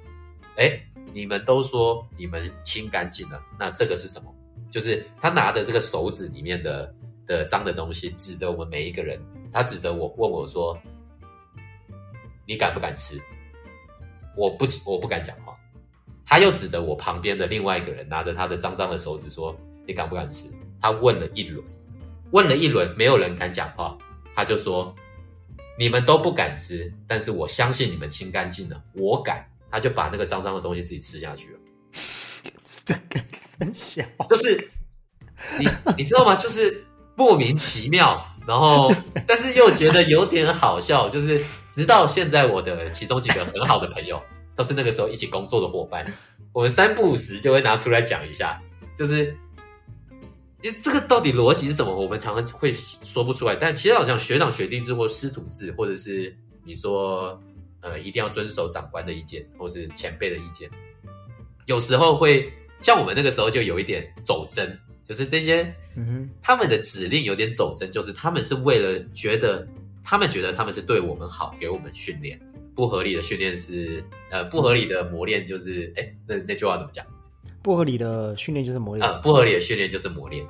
哎，你们都说你们清干净了，那这个是什么？就是他拿着这个手指里面的的脏的东西，指着我们每一个人，他指着我问我说：你敢不敢吃？我不，我不敢讲话。他又指着我旁边的另外一个人，拿着他的脏脏的手指说：你敢不敢吃？他问了一轮，问了一轮，没有人敢讲话。他就说：你们都不敢吃，但是我相信你们清干净了，我敢。他就把那个脏脏的东西自己吃下去了。这个真小，就是你你知道吗？就是莫名其妙，然后 但是又觉得有点好笑。就是直到现在，我的其中几个很好的朋友，都是那个时候一起工作的伙伴，我们三不五时就会拿出来讲一下。就是你这个到底逻辑是什么？我们常常会说不出来。但其实好像学长学弟制或师徒制，或者是你说呃一定要遵守长官的意见，或是前辈的意见，有时候会。像我们那个时候就有一点走针，就是这些，嗯哼，他们的指令有点走针，就是他们是为了觉得，他们觉得他们是对我们好，给我们训练。不合理的训练是，呃，不合理的磨练就是，哎，那那句话怎么讲？不合理的训练就是磨练。呃，不合理的训练就是磨练。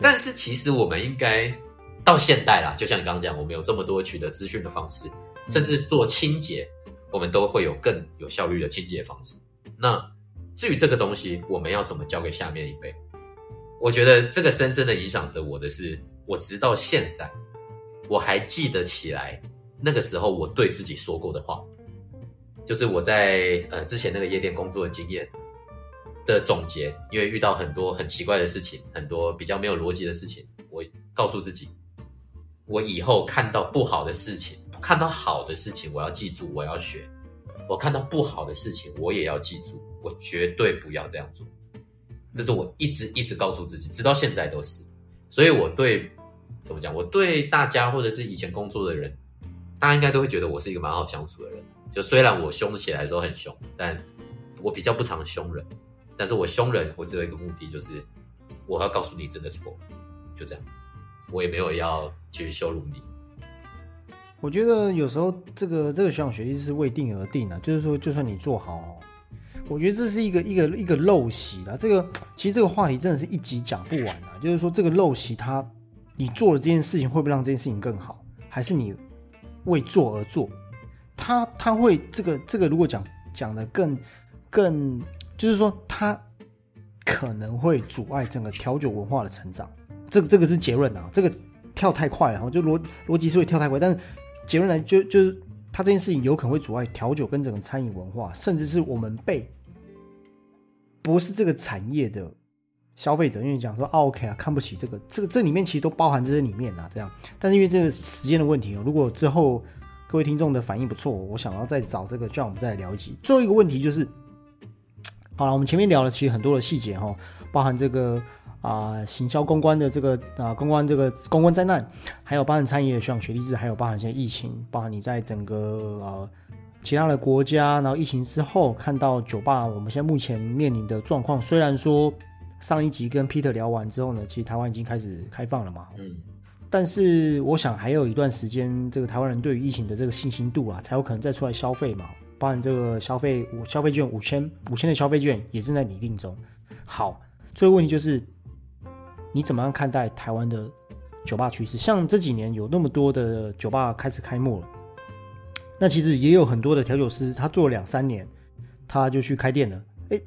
但是其实我们应该到现代啦，就像你刚刚讲，我们有这么多取得资讯的方式，甚至做清洁，我们都会有更有效率的清洁方式。那至于这个东西，我们要怎么教给下面一辈？我觉得这个深深的影响着我的是，我直到现在，我还记得起来那个时候我对自己说过的话，就是我在呃之前那个夜店工作的经验的总结。因为遇到很多很奇怪的事情，很多比较没有逻辑的事情，我告诉自己，我以后看到不好的事情，看到好的事情，我要记住，我要学；我看到不好的事情，我也要记住。我绝对不要这样做，这是我一直一直告诉自己，直到现在都是。所以我对怎么讲，我对大家或者是以前工作的人，大家应该都会觉得我是一个蛮好相处的人。就虽然我凶起来的时候很凶，但我比较不常凶人。但是我凶人，我只有一个目的，就是我要告诉你真的错，就这样子。我也没有要去羞辱你。我觉得有时候这个这个学长学历是未定而定的，就是说，就算你做好。我觉得这是一个一个一个陋习啦。这个其实这个话题真的是一集讲不完啊。就是说，这个陋习，它你做了这件事情，会不会让这件事情更好？还是你为做而做？它它会这个这个，如果讲讲的更更，就是说，它可能会阻碍整个调酒文化的成长。这个这个是结论啊。这个跳太快了，就逻逻辑是会跳太快。但是结论来就就是，它这件事情有可能会阻碍调酒跟整个餐饮文化，甚至是我们被。不是这个产业的消费者，因为讲说啊 OK 啊，看不起这个，这个这里面其实都包含这些里面啊，这样。但是因为这个时间的问题哦，如果之后各位听众的反应不错，我想要再找这个，叫我们再来聊一集。最后一个问题就是，好了，我们前面聊了其实很多的细节哈，包含这个啊行销公关的这个啊公关这个公关灾难，还有包含餐饮的学长学历制，还有包含现在疫情，包含你在整个呃。其他的国家，然后疫情之后看到酒吧，我们现在目前面临的状况，虽然说上一集跟 Peter 聊完之后呢，其实台湾已经开始开放了嘛，嗯，但是我想还有一段时间，这个台湾人对于疫情的这个信心度啊，才有可能再出来消费嘛，包含这个消费五消费券五千五千的消费券也正在拟定中。好，最后问题就是你怎么样看待台湾的酒吧趋势？像这几年有那么多的酒吧开始开幕了。那其实也有很多的调酒师，他做了两三年，他就去开店了，哎，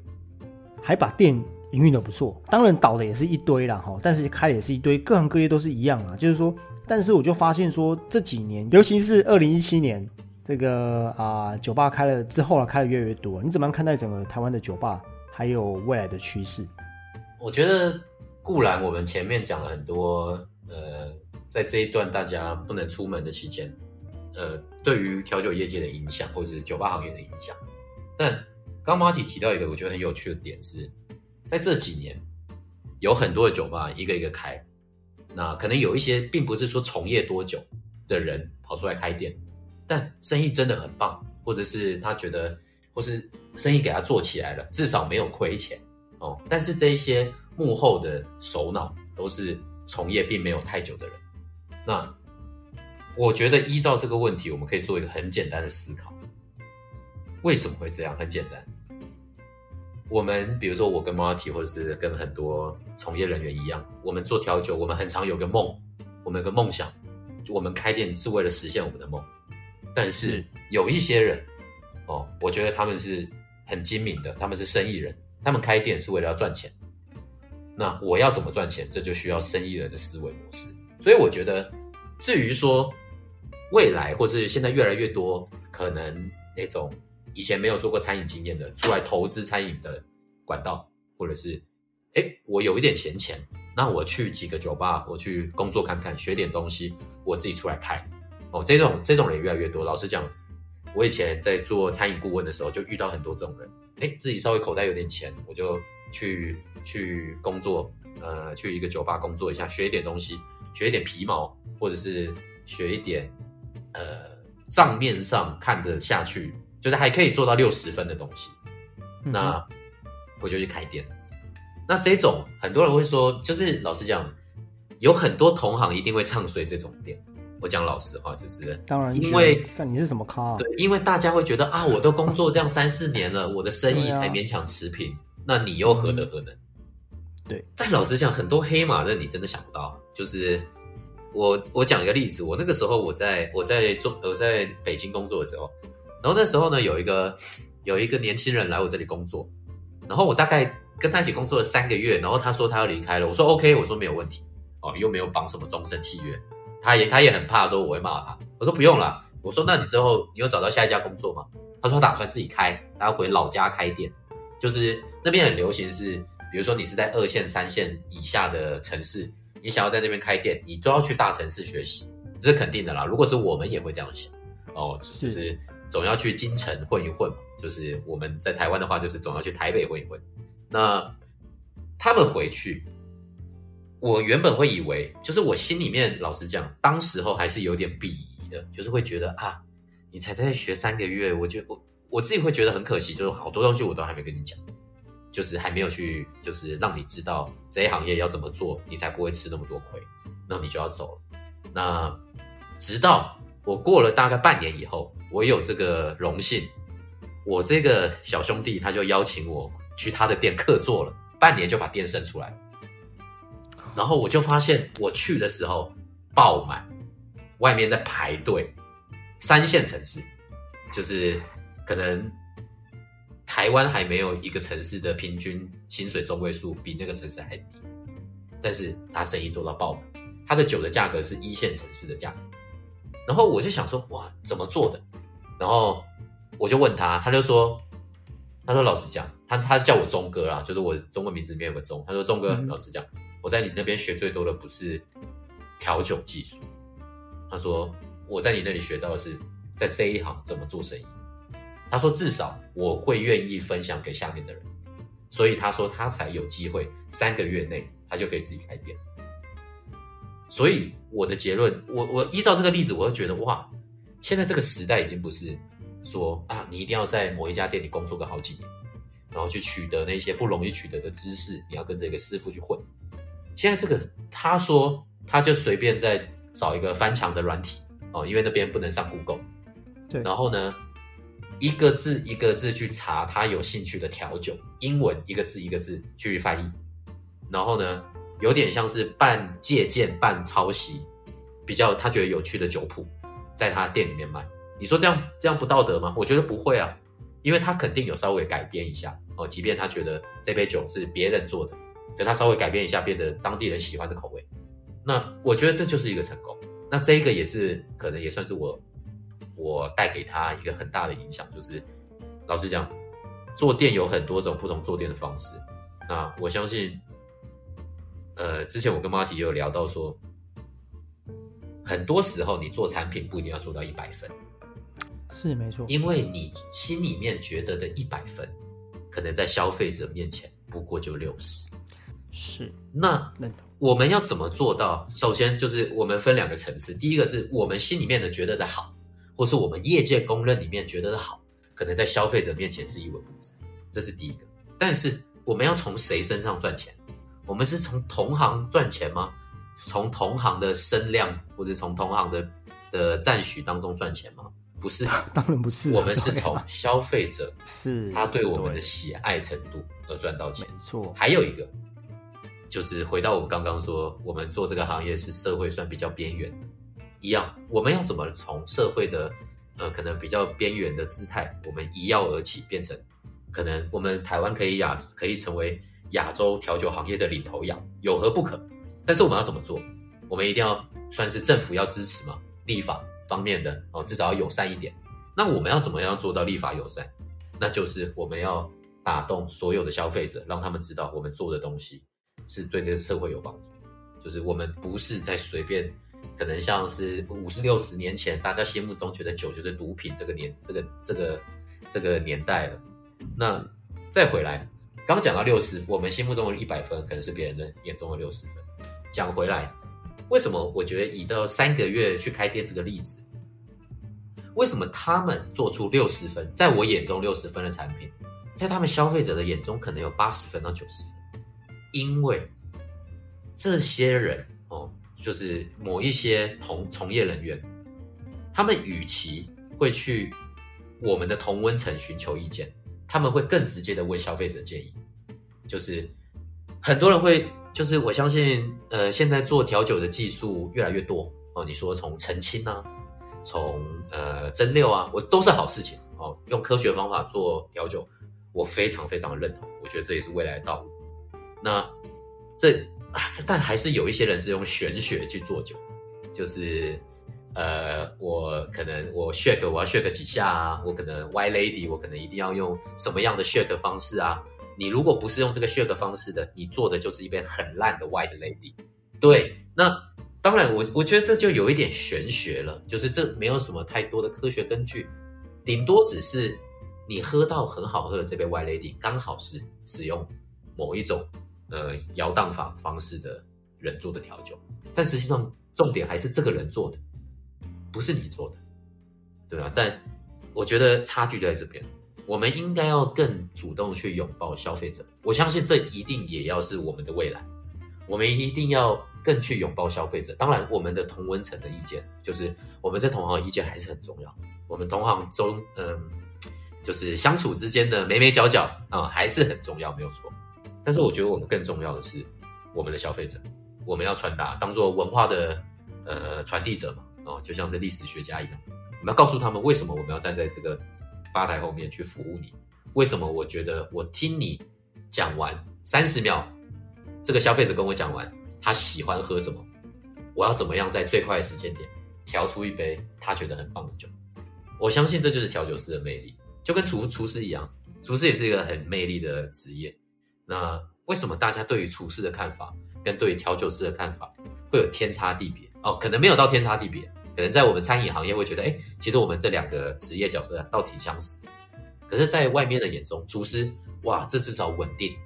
还把店营运的不错。当然倒的也是一堆啦，哈，但是开的也是一堆，各行各业都是一样啊。就是说，但是我就发现说，这几年，尤其是二零一七年，这个啊酒吧开了之后啊，开的越来越多。你怎么样看待整个台湾的酒吧还有未来的趋势？我觉得固然我们前面讲了很多，呃，在这一段大家不能出门的期间。呃，对于调酒业界的影响，或者是酒吧行业的影响，但刚马体提到一个我觉得很有趣的点是，在这几年有很多的酒吧一个一个开，那可能有一些并不是说从业多久的人跑出来开店，但生意真的很棒，或者是他觉得，或是生意给他做起来了，至少没有亏钱哦。但是这一些幕后的首脑都是从业并没有太久的人，那。我觉得依照这个问题，我们可以做一个很简单的思考：为什么会这样？很简单，我们比如说我跟 Marty，或者是跟很多从业人员一样，我们做调酒，我们很常有个梦，我们有个梦想，我们开店是为了实现我们的梦。但是有一些人，哦，我觉得他们是很精明的，他们是生意人，他们开店是为了要赚钱。那我要怎么赚钱？这就需要生意人的思维模式。所以我觉得，至于说未来或是现在越来越多可能那种。以前没有做过餐饮经验的，出来投资餐饮的管道，或者是，哎，我有一点闲钱，那我去几个酒吧，我去工作看看，学点东西，我自己出来开。哦，这种这种人越来越多。老实讲，我以前在做餐饮顾问的时候，就遇到很多这种人。哎，自己稍微口袋有点钱，我就去去工作，呃，去一个酒吧工作一下，学一点东西，学一点皮毛，或者是学一点，呃，账面上看得下去。就是还可以做到六十分的东西，那我就去开店。那这种很多人会说，就是老实讲，有很多同行一定会唱衰这种店。我讲老实话，就是当然，因为看你是什么咖，对，因为大家会觉得啊，我都工作这样三四年了，我的生意才勉强持平，那你又何德何能？对，再老实讲，很多黑马的你真的想不到。就是我我讲一个例子，我那个时候我在我在中我在北京工作的时候。然后那时候呢，有一个有一个年轻人来我这里工作，然后我大概跟他一起工作了三个月，然后他说他要离开了，我说 OK，我说没有问题，哦，又没有绑什么终身契约，他也他也很怕说我会骂他，我说不用了，我说那你之后你有找到下一家工作吗？他说他打算自己开，他要回老家开店，就是那边很流行是，比如说你是在二线三线以下的城市，你想要在那边开店，你都要去大城市学习，这是肯定的啦。如果是我们也会这样想，哦，就是。总要去京城混一混嘛，就是我们在台湾的话，就是总要去台北混一混。那他们回去，我原本会以为，就是我心里面老实讲，当时候还是有点鄙夷的，就是会觉得啊，你才在学三个月，我就我我自己会觉得很可惜，就是好多东西我都还没跟你讲，就是还没有去，就是让你知道这一行业要怎么做，你才不会吃那么多亏，那你就要走了。那直到我过了大概半年以后。我有这个荣幸，我这个小兄弟他就邀请我去他的店客座了，半年就把店生出来。然后我就发现我去的时候爆满，外面在排队。三线城市就是可能台湾还没有一个城市的平均薪水中位数比那个城市还低，但是他生意做到爆满，他的酒的价格是一线城市的价格。然后我就想说，哇，怎么做的？然后我就问他，他就说：“他说老实讲，他他叫我钟哥啦，就是我中文名字里面有个钟。他说钟哥，老实讲，我在你那边学最多的不是调酒技术，他说我在你那里学到的是在这一行怎么做生意。他说至少我会愿意分享给下面的人，所以他说他才有机会三个月内他就可以自己开店。所以我的结论，我我依照这个例子，我就觉得哇。”现在这个时代已经不是说啊，你一定要在某一家店里工作个好几年，然后去取得那些不容易取得的知识，你要跟这个师傅去混。现在这个他说他就随便在找一个翻墙的软体哦，因为那边不能上 Google。对。然后呢，一个字一个字去查他有兴趣的调酒，英文一个字一个字去翻译，然后呢，有点像是半借鉴半抄袭，比较他觉得有趣的酒谱。在他店里面卖，你说这样这样不道德吗？我觉得不会啊，因为他肯定有稍微改编一下哦，即便他觉得这杯酒是别人做的，可他稍微改变一下，变得当地人喜欢的口味，那我觉得这就是一个成功。那这一个也是可能也算是我我带给他一个很大的影响，就是老实讲，做店有很多种不同做店的方式。那我相信，呃，之前我跟 Marty 也有聊到说。很多时候，你做产品不一定要做到一百分，是没错。因为你心里面觉得的一百分，可能在消费者面前不过就六十。是。那我们要怎么做到？首先就是我们分两个层次，第一个是我们心里面的觉得的好，或是我们业界公认里面觉得的好，可能在消费者面前是一文不值，这是第一个。但是我们要从谁身上赚钱？我们是从同行赚钱吗？从同行的声量或者从同行的的赞许当中赚钱吗？不是，当然不是，我们是从啊消费者是他对我们的喜爱程度而赚到钱。没错，还有一个，就是回到我刚刚说，我们做这个行业是社会算比较边缘的，一样，我们要怎么从社会的呃可能比较边缘的姿态，我们一跃而起，变成可能我们台湾可以亚可以成为亚洲调酒行业的领头羊，有何不可？但是我们要怎么做？我们一定要算是政府要支持嘛，立法方面的哦，至少要友善一点。那我们要怎么样做到立法友善？那就是我们要打动所有的消费者，让他们知道我们做的东西是对这个社会有帮助。就是我们不是在随便，可能像是五十六十年前大家心目中觉得酒就是毒品这个年这个这个这个年代了。那再回来，刚讲到六十，我们心目中的一百分，可能是别人的眼中的六十分。讲回来，为什么我觉得以到三个月去开店这个例子，为什么他们做出六十分，在我眼中六十分的产品，在他们消费者的眼中可能有八十分到九十分？因为这些人哦，就是某一些同从业人员，他们与其会去我们的同温层寻求意见，他们会更直接的问消费者建议。就是很多人会，就是我相信，呃，现在做调酒的技术越来越多哦。你说从澄清啊，从呃蒸馏啊，我都是好事情哦。用科学方法做调酒，我非常非常的认同，我觉得这也是未来的道路。那这啊，但还是有一些人是用玄学去做酒，就是呃，我可能我 shake 我要 shake 几下啊，我可能 Y lady 我可能一定要用什么样的 shake 方式啊？你如果不是用这个 shake 方式的，你做的就是一杯很烂的 White lady。对，那当然我我觉得这就有一点玄学了，就是这没有什么太多的科学根据，顶多只是你喝到很好喝的这杯 White lady 刚好是使用某一种呃摇荡法方式的人做的调酒，但实际上重点还是这个人做的，不是你做的，对吧？但我觉得差距就在这边，我们应该要更主动去拥抱消费者。我相信这一定也要是我们的未来，我们一定要更去拥抱消费者。当然，我们的同温层的意见，就是我们在同行的意见还是很重要。我们同行中，嗯，就是相处之间的眉眉角角啊、还是很重要，没有错。但是我觉得我们更重要的是我们的消费者，我们要传达，当做文化的呃传递者嘛，哦，就像是历史学家一样，我们要告诉他们为什么我们要站在这个吧台后面去服务你，为什么我觉得我听你讲完三十秒，这个消费者跟我讲完他喜欢喝什么，我要怎么样在最快的时间点调出一杯他觉得很棒的酒。我相信这就是调酒师的魅力，就跟厨厨师一样，厨师也是一个很魅力的职业。那为什么大家对于厨师的看法跟对于调酒师的看法会有天差地别？哦，可能没有到天差地别，可能在我们餐饮行业会觉得，哎，其实我们这两个职业角色倒挺相似。可是，在外面的眼中，厨师哇，这至少稳定，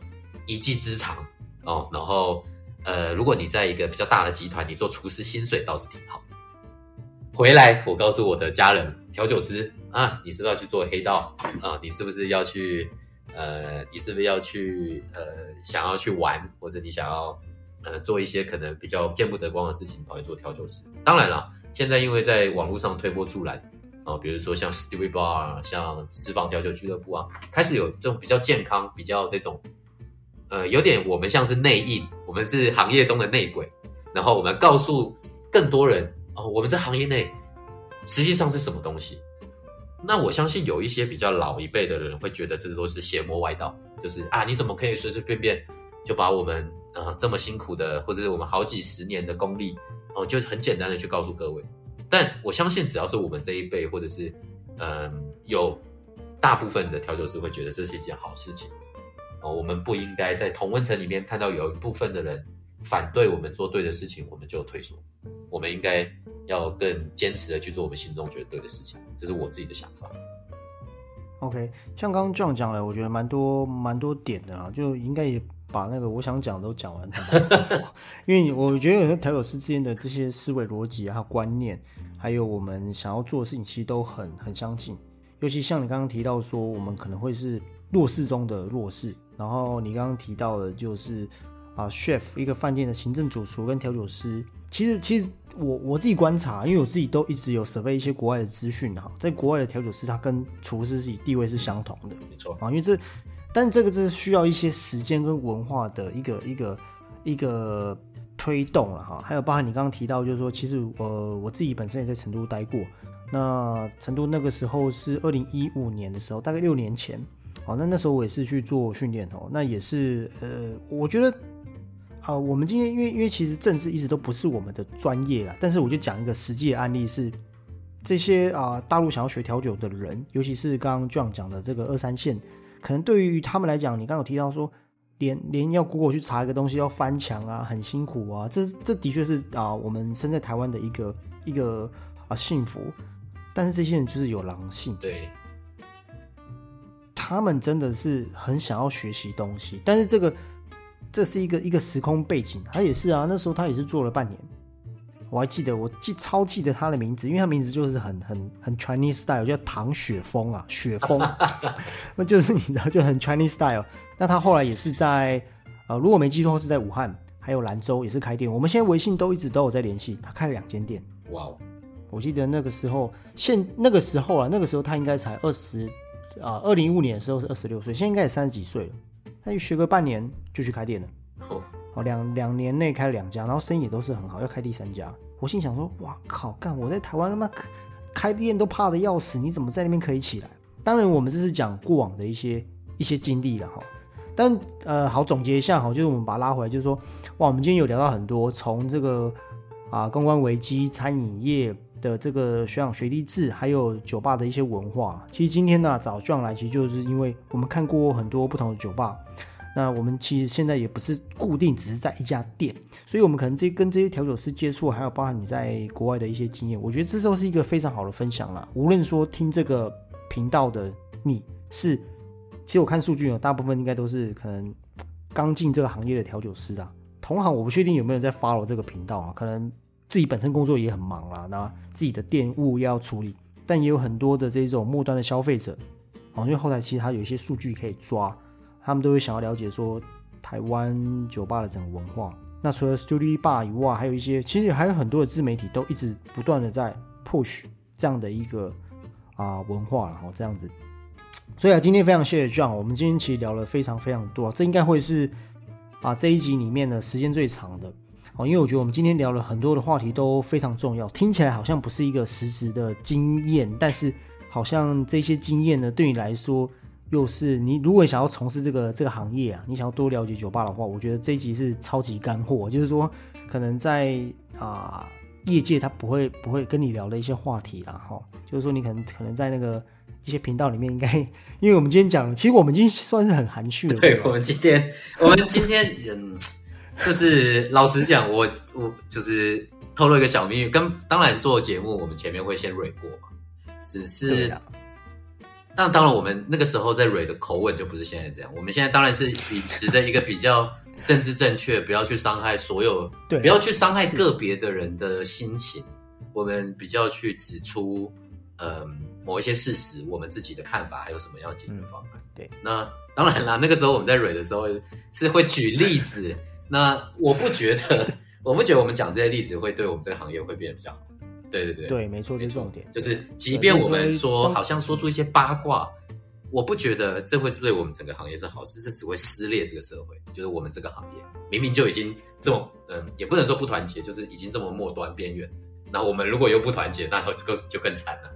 一技之长哦。然后，呃，如果你在一个比较大的集团，你做厨师薪水倒是挺好。回来，我告诉我的家人，调酒师啊，你是不是要去做黑道啊？你是不是要去呃，你是不是要去呃，想要去玩，或者你想要呃做一些可能比较见不得光的事情，跑去做调酒师？当然了，现在因为在网络上推波助澜啊，比如说像 Stevie Bar 啊，像私房调酒俱乐部啊，开始有这种比较健康、比较这种呃，有点我们像是内应，我们是行业中的内鬼，然后我们告诉更多人哦，我们在行业内实际上是什么东西。那我相信有一些比较老一辈的人会觉得这都是邪魔外道，就是啊，你怎么可以随随便便就把我们呃这么辛苦的，或者是我们好几十年的功力哦，就很简单的去告诉各位。但我相信，只要是我们这一辈，或者是嗯有大部分的调酒师会觉得这是一件好事情哦，我们不应该在同温层里面看到有一部分的人反对我们做对的事情，我们就退缩。我们应该要更坚持的去做我们心中觉得对的事情，这是我自己的想法。OK，像刚刚 John 讲了，我觉得蛮多蛮多点的啊，就应该也把那个我想讲都讲完。因为我觉得有时候调酒师之间的这些思维逻辑啊、观念，还有我们想要做的事情，其实都很很相近。尤其像你刚刚提到说，我们可能会是弱势中的弱势，然后你刚刚提到的就是啊，chef 一个饭店的行政主厨跟调酒师，其实其实我我自己观察，因为我自己都一直有 survey 一些国外的资讯哈，在国外的调酒师他跟厨师自己地位是相同的，没错。啊，因为这，但这个是需要一些时间跟文化的一个一个一个推动了哈，还有包含你刚刚提到，就是说其实呃我自己本身也在成都待过，那成都那个时候是二零一五年的时候，大概六年前，哦，那那时候我也是去做训练哦，那也是呃，我觉得。啊，我们今天因为因为其实政治一直都不是我们的专业啦，但是我就讲一个实际的案例是，这些啊大陆想要学调酒的人，尤其是刚刚 John 讲的这个二三线，可能对于他们来讲，你刚刚有提到说，连连要 Google 去查一个东西要翻墙啊，很辛苦啊，这这的确是啊我们身在台湾的一个一个啊幸福，但是这些人就是有狼性，对，他们真的是很想要学习东西，但是这个。这是一个一个时空背景，他也是啊，那时候他也是做了半年，我还记得，我记超记得他的名字，因为他名字就是很很很 Chinese style，叫唐雪峰啊，雪峰，那 就是你知道就很 Chinese style。那他后来也是在呃，如果没记错是在武汉，还有兰州也是开店。我们现在微信都一直都有在联系，他开了两间店。哇哦，我记得那个时候现那个时候啊，那个时候他应该才二十啊，二零一五年的时候是二十六岁，现在应该也三十几岁了。他就学个半年就去开店了，哦，两两年内开了两家，然后生意也都是很好，要开第三家。我心想说，哇靠，干我在台湾他妈开店都怕的要死，你怎么在那边可以起来？当然，我们这是讲过往的一些一些经历了哈。但呃，好总结一下哈，就是我们把它拉回来，就是说，哇，我们今天有聊到很多，从这个啊公关危机、餐饮业。的这个学长学弟制，还有酒吧的一些文化。其实今天呢，找 John 来，其实就是因为我们看过很多不同的酒吧。那我们其实现在也不是固定只是在一家店，所以我们可能这跟这些调酒师接触，还有包含你在国外的一些经验，我觉得这都是一个非常好的分享啦。无论说听这个频道的你是，其实我看数据呢，大部分应该都是可能刚进这个行业的调酒师啊。同行我不确定有没有在 follow 这个频道啊，可能。自己本身工作也很忙啦，那自己的店务要处理，但也有很多的这种末端的消费者，哦，因为后台其实他有一些数据可以抓，他们都会想要了解说台湾酒吧的整个文化。那除了 Studio Bar 以外，还有一些其实还有很多的自媒体都一直不断的在 push 这样的一个啊文化然后这样子。所以啊，今天非常谢谢 John，我们今天其实聊了非常非常多，这应该会是啊这一集里面的时间最长的。哦，因为我觉得我们今天聊了很多的话题都非常重要，听起来好像不是一个实质的经验，但是好像这些经验呢，对你来说又是你如果想要从事这个这个行业啊，你想要多了解酒吧的话，我觉得这一集是超级干货，就是说可能在啊业界他不会不会跟你聊的一些话题啦，哈，就是说你可能可能在那个一些频道里面应该，因为我们今天讲，其实我们已经算是很含蓄了，对我们今天我们今天嗯。就是老实讲，我我就是透露一个小秘密，跟当然做节目，我们前面会先蕊过嘛，只是，但当然我们那个时候在蕊的口吻就不是现在这样，我们现在当然是秉持着一个比较政治正确，不要去伤害所有，对，不要去伤害个别的人的心情，我们比较去指出，嗯，某一些事实，我们自己的看法，还有什么样解决方案。对，那当然啦，那个时候我们在蕊的时候是会举例子。那我不觉得，我不觉得我们讲这些例子会对我们这个行业会变得比较好。对对对，对，没错，是重点。就是即便我们说好像说出一些八卦，我不觉得这会对我们整个行业是好事，这只会撕裂这个社会。就是我们这个行业明明就已经这么，嗯，也不能说不团结，就是已经这么末端边缘。那我们如果又不团结，那这个就更惨了。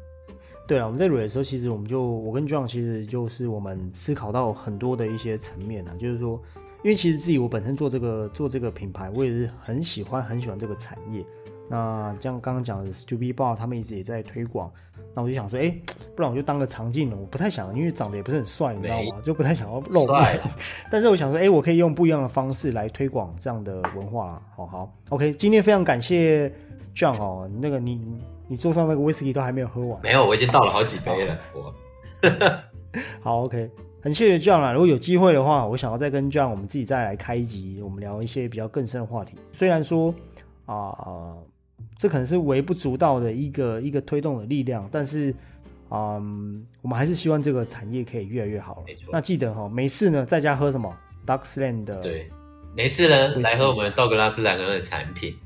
对啊，我们在蕊的时候，其实我们就我跟 John 其实就是我们思考到很多的一些层面啊，就是说。因为其实自己我本身做这个做这个品牌，我也是很喜欢很喜欢这个产业。那像刚刚讲的 Stupid Bar，他们一直也在推广。那我就想说，哎，不然我就当个常进人。我不太想，因为长得也不是很帅，你知道吗？就不太想要露面。但是我想说，哎，我可以用不一样的方式来推广这样的文化。好好，OK，今天非常感谢 John 哦，那个你你桌上那个威士忌都还没有喝完。没有，我已经倒了好几杯了。我 好 OK。很谢谢 John 啦！如果有机会的话，我想要再跟 John 我们自己再来开一集，我们聊一些比较更深的话题。虽然说啊，这可能是微不足道的一个一个推动的力量，但是嗯，我们还是希望这个产业可以越来越好。没错。那记得哈，没事呢，在家喝什么 Ducksland 的。对，没事呢，来喝我们道格拉斯兰恩的产品。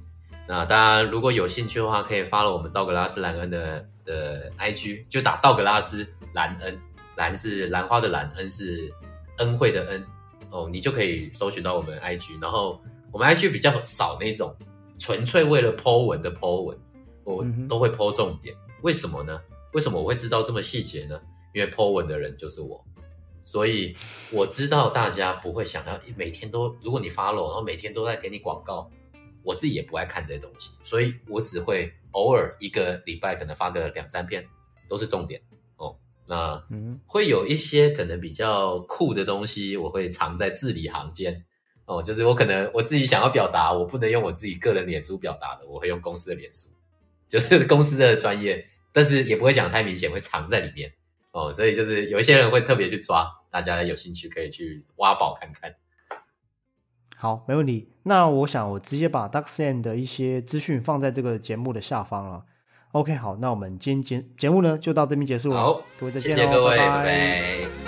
那大家如果有兴趣的话，可以发了我们道格拉斯兰恩的的 IG，就打道格拉斯兰恩，兰是兰花的兰，恩是恩惠的恩，哦，你就可以搜寻到我们 IG。然后我们 IG 比较少那种纯粹为了 Po 文的 Po 文，我都会 Po 重点。为什么呢？为什么我会知道这么细节呢？因为 Po 文的人就是我，所以我知道大家不会想要每天都，如果你发了，然后每天都在给你广告。我自己也不爱看这些东西，所以我只会偶尔一个礼拜可能发个两三篇，都是重点哦。那嗯，会有一些可能比较酷的东西，我会藏在字里行间哦。就是我可能我自己想要表达，我不能用我自己个人脸书表达的，我会用公司的脸书，就是公司的专业，但是也不会讲太明显，会藏在里面哦。所以就是有一些人会特别去抓，大家有兴趣可以去挖宝看看。好，没问题。那我想我直接把 Ducksen 的一些资讯放在这个节目的下方了。OK，好，那我们今天节节目呢就到这边结束了。好，各位再见喽，拜拜。